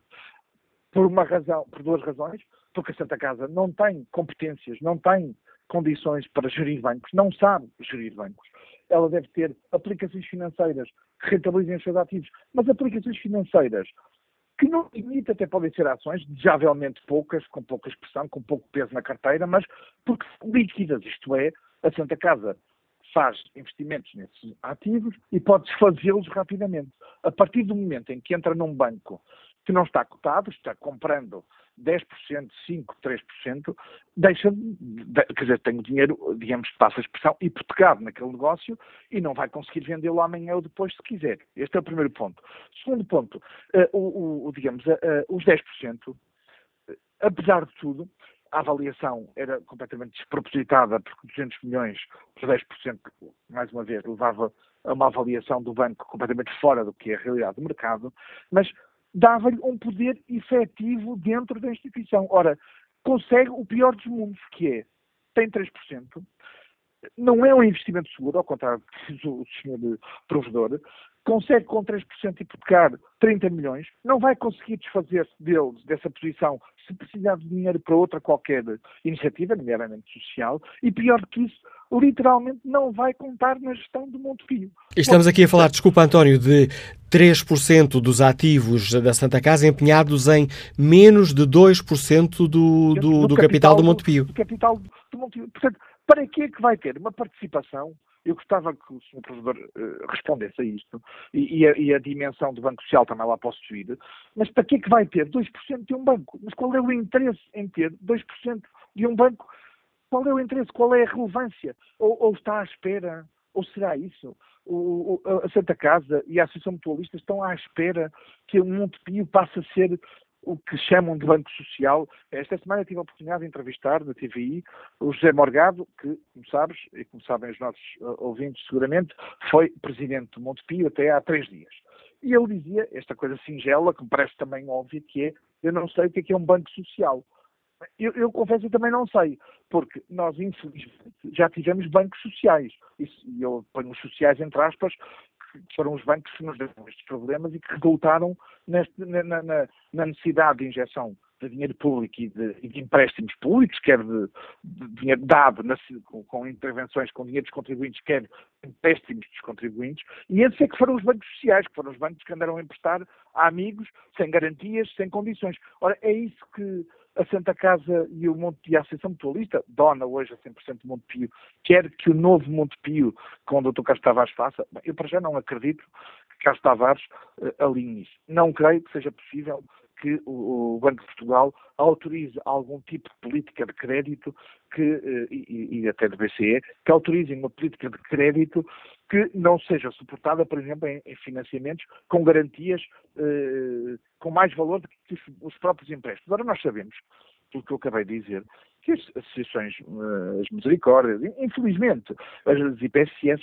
por uma razão, por duas razões, porque a Santa Casa não tem competências, não tem condições para gerir bancos, não sabe gerir bancos. Ela deve ter aplicações financeiras que rentabilizem os seus ativos, mas aplicações financeiras que no limite até podem ser ações, desejavelmente poucas, com pouca expressão, com pouco peso na carteira, mas porque líquidas, isto é, a Santa Casa faz investimentos nesses ativos e pode desfazê-los rapidamente. A partir do momento em que entra num banco que não está cotado, está comprando 10%, 5%, 3%, deixa, quer dizer, tem o dinheiro, digamos, passa a expressão, hipotecado naquele negócio e não vai conseguir vendê-lo amanhã ou depois se quiser. Este é o primeiro ponto. Segundo ponto, uh, o, o, digamos, uh, os 10%, apesar de tudo, a avaliação era completamente despropositada, porque 200 milhões por 10%, mais uma vez, levava a uma avaliação do banco completamente fora do que é a realidade do mercado, mas dava-lhe um poder efetivo dentro da instituição. Ora, consegue o pior dos mundos, que é, tem 3%, não é um investimento seguro, ao contrário do senhor provedor, consegue com 3% hipotecar 30 milhões, não vai conseguir desfazer-se deles, dessa posição, se precisar de dinheiro para outra qualquer iniciativa, nomeadamente social, e pior do que isso, literalmente não vai contar na gestão do Montepio. Estamos aqui a falar, desculpa António, de 3% dos ativos da Santa Casa empenhados em menos de 2% do, do, do, do, capital, do Montepio. Do capital do Montepio. Portanto, para que é que vai ter uma participação eu gostava que o Sr. Professor uh, respondesse a isto e, e, a, e, a, dimensão do Banco Social também lá posso subir. Mas para que é que vai ter 2% de um banco? Mas qual é o interesse em ter 2% de um banco? Qual é o interesse? Qual é a relevância? Ou, ou está à espera? Ou será isso? O, a Santa Casa e a Associação Mutualista estão à espera que o Montepio passe a ser o que chamam de Banco Social. Esta semana tive a oportunidade de entrevistar na TVI o José Morgado, que, como sabes, e como sabem os nossos uh, ouvintes seguramente, foi presidente do Montepio até há três dias. E ele dizia esta coisa singela, que me parece também óbvia, que é, eu não sei o que é, que é um banco social. Eu, eu confesso que também não sei, porque nós, infelizmente, já tivemos bancos sociais. E eu ponho os sociais entre aspas, foram os bancos que nos deram estes problemas e que resultaram neste, na, na, na, necessidade de injeção de dinheiro público e de, e de empréstimos públicos, quer de, de dinheiro dado na, com, com, intervenções com dinheiro dos contribuintes, quer empréstimos dos contribuintes, e esses é que foram os bancos sociais, que foram os bancos que andaram a emprestar a amigos, sem garantias, sem condições. Ora, é isso que a Santa Casa e o Monte e a Associação Mutualista, dona hoje a 100% do Monte Pio, quer que o novo Monte Pio, com o Dr. Carlos Tavares faça, bem, eu para já não acredito que Carlos Tavares uh, alinhe isso. Não creio que seja possível que o, Banco de Portugal autorize algum tipo de política de crédito que, uh, e, e, até do BCE, que autorizem uma política de crédito que não seja suportada, por exemplo, em, em financiamentos com garantias uh, com mais valor do que os, os próprios empréstimos. Agora nós sabemos, pelo que eu acabei de dizer, que as associações, uh, as misericórdias, infelizmente, as IPSS,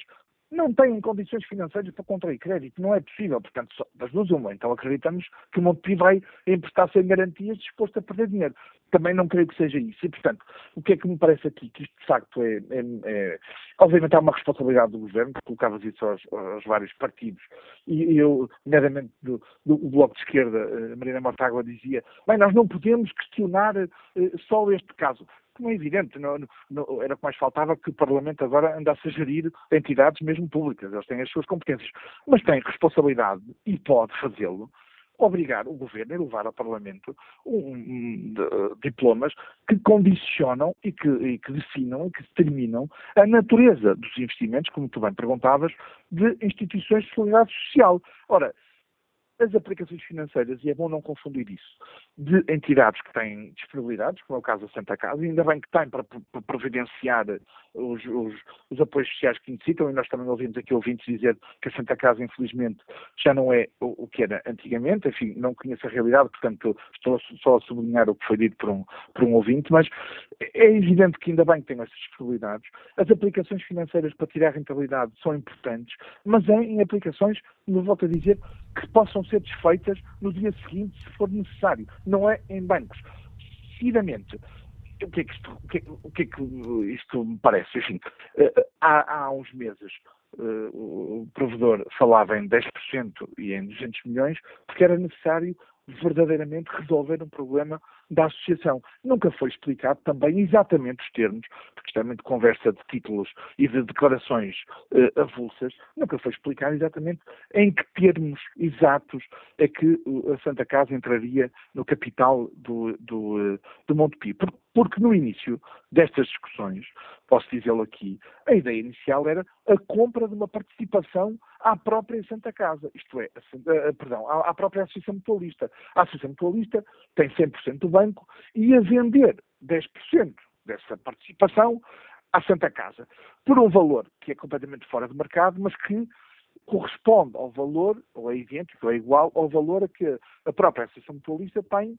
não têm condições financeiras para contrair crédito. Não é possível. Portanto, só, das duas uma. Então acreditamos que o Montepio vai emprestar sem garantias disposto a perder dinheiro. Também não creio que seja isso. E, portanto, o que é que me parece aqui? Que isto, de facto, é... é, é obviamente há uma responsabilidade do Governo, colocavas isso aos, aos vários partidos. E, eu, nomeadamente do, do, Bloco de Esquerda, a Marina Mortágua dizia, bem, nós não podemos questionar eh, só este caso como é evidente, não, não, era o que mais faltava que o Parlamento agora andasse a gerir entidades mesmo públicas, eles têm as suas competências, mas tem responsabilidade e pode fazê-lo, obrigar o governo a levar ao Parlamento um, um, de, diplomas que condicionam e que, e que definam e que determinam a natureza dos investimentos, como tu bem perguntavas, de instituições de solidariedade social. Ora, as aplicações financeiras, e é bom não confundir isso, de entidades que têm disponibilidades, como é o caso da Santa Casa, ainda bem que têm para, providenciar os, os, os, apoios sociais que necessitam, e nós também ouvimos aqui ouvintes dizer que a Santa Casa, infelizmente, já não é o, o que era antigamente, enfim, não conheço a realidade, portanto estou só a sublinhar o que foi dito por um, por um ouvinte, mas é evidente que ainda bem que têm essas disponibilidades. As aplicações financeiras para tirar rentabilidade são importantes, mas em, em aplicações, me volto a dizer, que possam ser desfeitas no dia seguinte, se for necessário. Não é em bancos. Seguidamente, o que é que isto, o que é, o que, é que isto me parece? Enfim, eh, há, há uns meses eh, o provedor falava em 10% e em 200 milhões, porque era necessário verdadeiramente resolver um problema da associação. Nunca foi explicado também exatamente os termos, porque isto é muito conversa de títulos e de declarações uh, avulsas, nunca foi explicado exatamente em que termos exatos é que a Santa Casa entraria no capital do, do, uh, do. Porque, no início destas discussões, posso dizê-lo aqui, a ideia inicial era a compra de uma participação à própria Santa Casa, isto é, a, a, perdão, à, à, própria Associação Mutualista. A Associação Mutualista tem 100% do e ia vender 10% dessa participação à Santa Casa, por um valor que é completamente fora de mercado, mas que corresponde ao valor, ou é idêntico, ou é igual ao valor a que a própria Associação Mutualista tem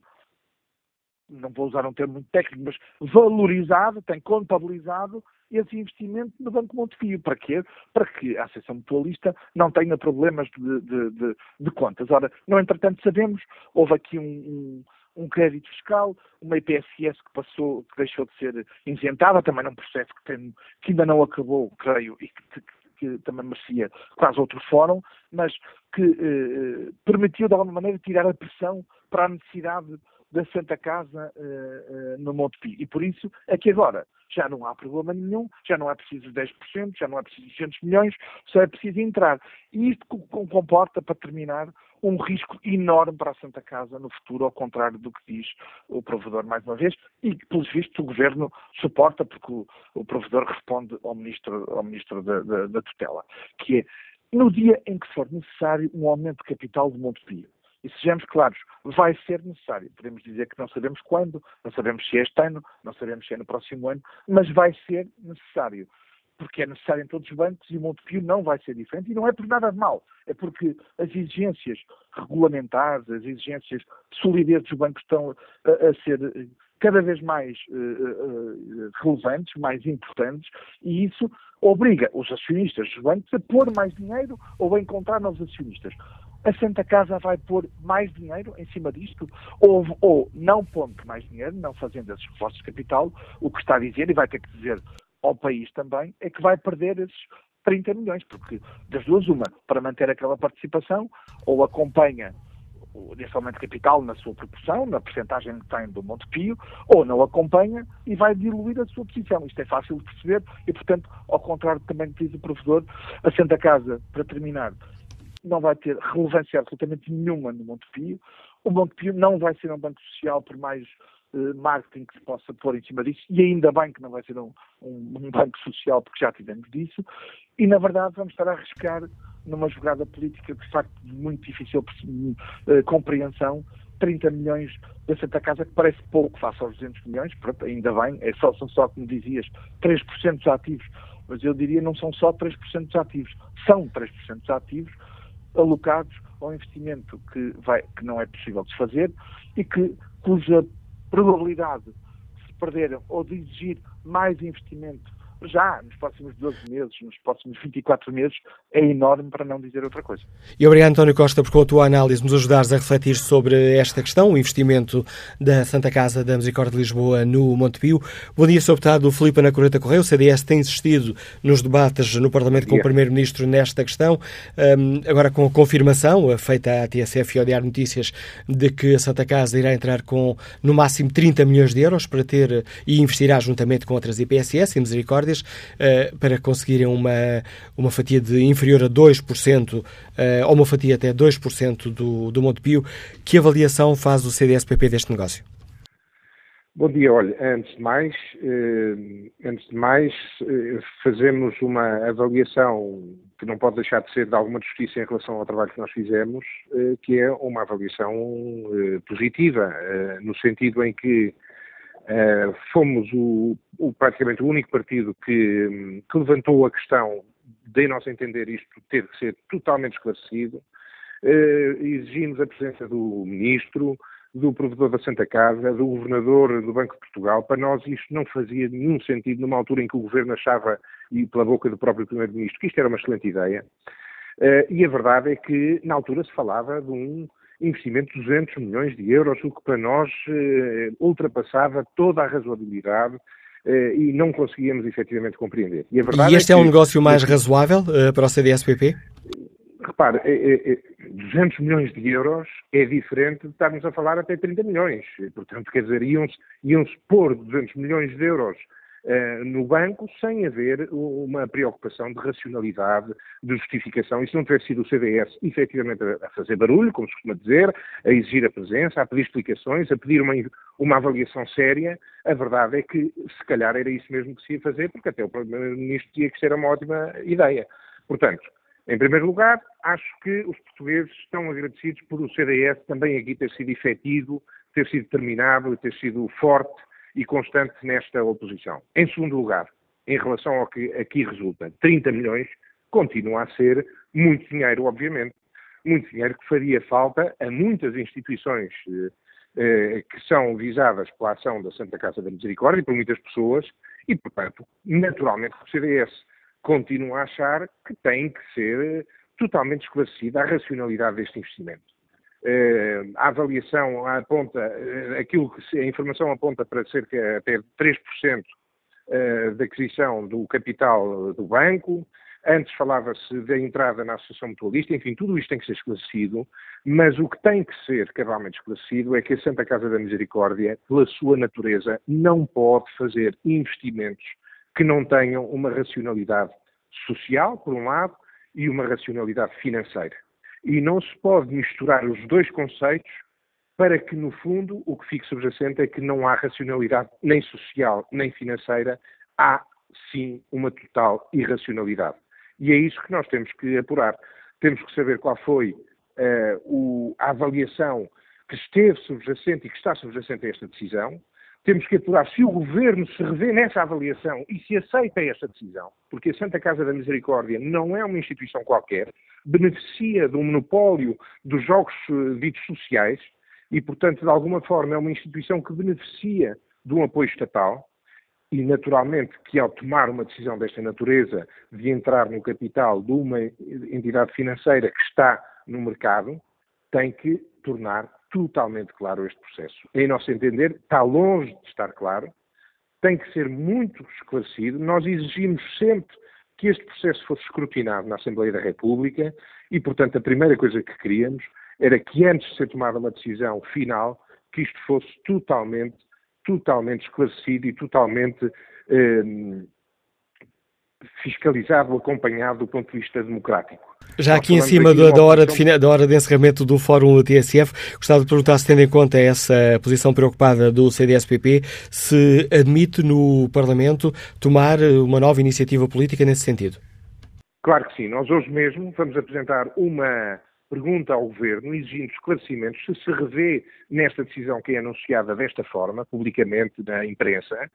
não vou usar um termo muito técnico, mas valorizado, tem contabilizado esse investimento no Banco Montepio. Para quê? Para que a Associação Mutualista não tenha problemas de, de, de, de contas. Ora, no entretanto, sabemos, houve aqui um, um, um, crédito fiscal, uma IPSS que passou, que deixou de ser isentada, também num processo que, tem, que ainda não acabou, creio, e que, que que também merecia quase outro fórum, mas que eh, permitiu de alguma maneira tirar a pressão para a necessidade da Santa Casa uh, uh, no Monte Pio. E por isso é que agora já não há problema nenhum, já não é preciso 10%, já não é preciso 200 milhões, só é preciso entrar. E isto comporta, para terminar, um risco enorme para a Santa Casa no futuro, ao contrário do que diz o provedor mais uma vez, e que, pelos vistos, o Governo suporta, porque o, o provedor responde ao Ministro, ao ministro da, da, da tutela, que é, no dia em que for necessário um aumento de capital de Montepio, e sejamos claros, vai ser necessário. Podemos dizer que não sabemos quando, não sabemos se é este ano, não sabemos se é no próximo ano, mas vai ser necessário. Porque é necessário em todos os bancos e o Montepio não vai ser diferente. E não é por nada de mal, é porque as exigências regulamentares, as exigências de solidez dos bancos estão a, a ser cada vez mais uh, uh, relevantes, mais importantes, e isso obriga os acionistas dos bancos a pôr mais dinheiro ou a encontrar novos acionistas. A Santa Casa vai pôr mais dinheiro em cima disto, ou, ou não pondo mais dinheiro, não fazendo esses reforços de capital, o que está a dizer, e vai ter que dizer ao país também, é que vai perder esses 30 milhões, porque das duas, uma, para manter aquela participação, ou acompanha esse aumento de capital na sua proporção, na percentagem que tem do Montepio, ou não acompanha e vai diluir a sua posição. Isto é fácil de perceber e, portanto, ao contrário do que também diz o professor, a Santa Casa, para terminar, não vai ter relevância absolutamente nenhuma no Montepio. O Montepio não vai ser um banco social por mais marketing que se possa pôr em cima disso, e ainda bem que não vai ser um, um, um, banco social, porque já tivemos disso, e na verdade vamos estar a arriscar numa jogada política de facto de muito difícil uh, compreensão, 30 milhões da Santa Casa, que parece pouco face aos 200 milhões, pronto, ainda bem, é só, são só, como dizias, 3% dos ativos, mas eu diria não são só 3% dos ativos, são 3% dos ativos, alocados ao investimento que, vai, que não é possível desfazer e que, cuja probabilidade de se perder ou de exigir mais investimento já nos próximos 12 meses, nos próximos 24 meses, é enorme, para não dizer outra coisa. E obrigado, António Costa, por com a tua análise nos ajudares a refletir sobre esta questão, o investimento da Santa Casa da Misericórdia de Lisboa no Montepio. Bom dia, Sr. Deputado Filipe Ana Correta Correia. O CDS tem insistido nos debates no Parlamento com o Primeiro-Ministro nesta questão. Um, agora, com a confirmação feita à TSF e ao Diário Notícias de que a Santa Casa irá entrar com no máximo 30 milhões de euros para ter e investirá juntamente com outras IPSS e Misericórdia uh, para conseguirem uma, uma fatia de inferior a 2%, uh, eh, ou uma fatia até 2% do, do Montepio. Que avaliação faz o CDS-PP deste negócio? Bom dia, olha, antes de mais, eh, antes de mais eh, fazemos uma avaliação que não pode deixar de ser de alguma justiça em relação ao trabalho que nós fizemos, eh, que é uma avaliação eh, positiva, no sentido em que eh, fomos o, o, praticamente o único partido que, que, levantou a questão de nosso entender isto ter que ser totalmente esclarecido, exigimos a presença do Ministro, do provedor da Santa Casa, do governador do Banco de Portugal. Para nós isto não fazia nenhum sentido numa altura em que o governo achava, e pela boca do próprio primeiro-ministro, que isto era uma excelente ideia. Uh, e a verdade é que na altura se falava de um investimento de 200 milhões de euros, o que para nós uh, ultrapassava toda a razoabilidade uh, e não conseguíamos efetivamente compreender. E, e este é, é, um negócio mais razoável para o CDSPP? Repare, é, é, 200 milhões de euros é diferente de estarmos a falar até 30 milhões. Portanto, quer dizer, iam-se iam pôr 200 milhões de euros uh, no banco sem haver uma preocupação de racionalidade, de justificação. E se não tivesse sido o CDS efetivamente a, a fazer barulho, como se costuma dizer, a exigir a presença, a pedir explicações, a pedir uma, uma avaliação séria, a verdade é que se calhar era isso mesmo que se ia fazer, porque até o Primeiro-Ministro tinha que ser uma ótima ideia. Portanto, em primeiro lugar, acho que os portugueses estão agradecidos por o CDS também aqui ter sido efetivo, ter sido determinado, ter sido forte e constante nesta oposição. Em segundo lugar, em relação ao que aqui resulta, 30 milhões continua a ser muito dinheiro, obviamente. Muito dinheiro que faria falta a muitas instituições eh, que são visadas pela ação da Santa Casa da Misericórdia e por muitas pessoas e, portanto, naturalmente o CDS continuo a achar que tem que ser totalmente esclarecida a racionalidade deste investimento. Uh, a avaliação aponta, uh, aquilo que a informação aponta para cerca até 3% uh, da aquisição do capital do banco. Antes falava-se da entrada na Associação Mutualista, enfim, tudo isto tem que ser esclarecido, mas o que tem que ser cabalmente esclarecido é que a Santa Casa da Misericórdia, pela sua natureza, não pode fazer investimentos que não tenham uma racionalidade social, por um lado, e uma racionalidade financeira. E não se pode misturar os dois conceitos para que, no fundo, o que fique subjacente é que não há racionalidade nem social nem financeira, há sim uma total irracionalidade. E é isso que nós temos que apurar. Temos que saber qual foi uh, o, a avaliação que esteve subjacente e que está subjacente a esta decisão, temos que apurar se o Governo se revê nessa avaliação e se aceita esta decisão, porque a Santa Casa da Misericórdia não é uma instituição qualquer, beneficia do monopólio dos jogos eh, ditos sociais e, portanto, de alguma forma é uma instituição que beneficia de um apoio estatal e, naturalmente, que ao tomar uma decisão desta natureza de entrar no capital de uma entidade financeira que está no mercado, tem que tornar totalmente claro este processo. Em nosso entender, está longe de estar claro, tem que ser muito esclarecido. Nós exigimos sempre que este processo fosse escrutinado na Assembleia da República e, portanto, a primeira coisa que queríamos era que antes de ser tomada uma decisão final, que isto fosse totalmente, totalmente esclarecido e totalmente eh, fiscalizado, acompanhado do ponto de vista democrático. Já aqui em cima da, da, hora de, da hora de encerramento do Fórum do TSF, gostava de perguntar se, tendo em conta essa posição preocupada do CDSPP, se admite no Parlamento tomar uma nova iniciativa política nesse sentido. Claro que sim. Nós hoje mesmo vamos apresentar uma pergunta ao Governo, exigindo esclarecimentos, se se revê nesta decisão que é anunciada desta forma, publicamente na imprensa,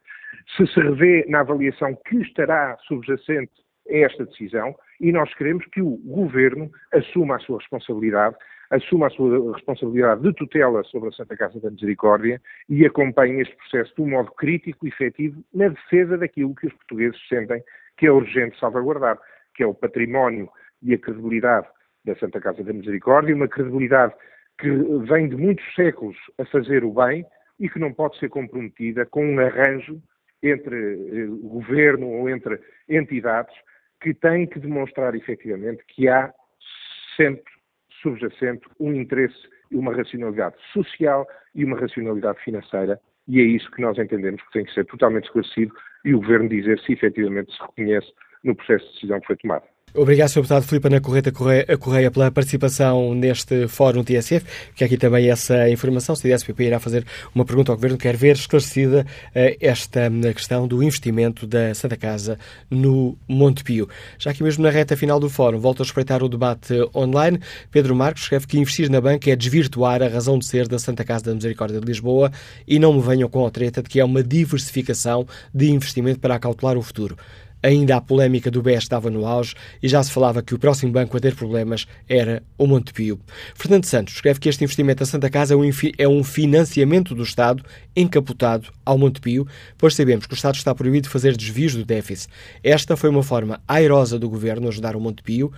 se se revê na avaliação que estará subjacente a esta decisão, e nós queremos que o Governo assuma a sua responsabilidade, assuma a sua responsabilidade de tutela sobre a Santa Casa da Misericórdia e acompanhe este processo de um modo crítico e efetivo na defesa daquilo que os portugueses sentem que é urgente salvaguardar, que é o património e a credibilidade da Santa Casa da Misericórdia, uma credibilidade que vem de muitos séculos a fazer o bem e que não pode ser comprometida com um arranjo entre eh, governo ou entre entidades que têm que demonstrar efetivamente que há sempre subjacente um interesse e uma racionalidade social e uma racionalidade financeira e é isso que nós entendemos que tem que ser totalmente esclarecido e o Governo dizer se efetivamente se reconhece no processo de decisão que foi tomado. Obrigado, Sr. Deputado Filipe Ana Correia, Correia pela participação neste Fórum TSF, que aqui também essa informação. Se a SPP irá fazer uma pergunta ao Governo, quer ver esclarecida eh, esta hum, questão do investimento da Santa Casa no Monte Pio. Já aqui mesmo na reta final do Fórum, volto a respeitar o debate online. Pedro Marcos escreve que investir na banca é desvirtuar a razão de ser da Santa Casa da Misericórdia de Lisboa e não me venham com a treta de que é uma diversificação de investimento para acautelar o futuro. Ainda a polémica do BES estava no auge e já se falava que o próximo banco a ter problemas era o Montepio. Fernando Santos escreve que este investimento da Santa Casa é um financiamento do Estado encapotado ao Montepio, pois sabemos que o Estado está proibido de fazer desvios do déficit. Esta foi uma forma airosa do Governo ajudar o Montepio,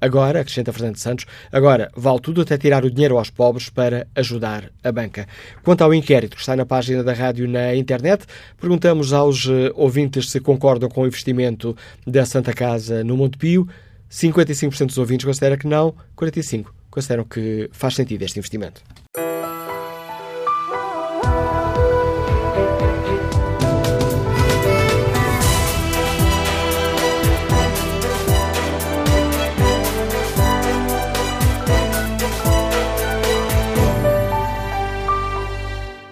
Agora, acrescenta Fernando Santos, agora vale tudo até tirar o dinheiro aos pobres para ajudar a banca. Quanto ao inquérito que está na página da rádio na internet, perguntamos aos eh, ouvintes se concordam com o investimento da Santa Casa no Monte Pio. 55% dos ouvintes consideram que não, 45% consideram que faz sentido este investimento.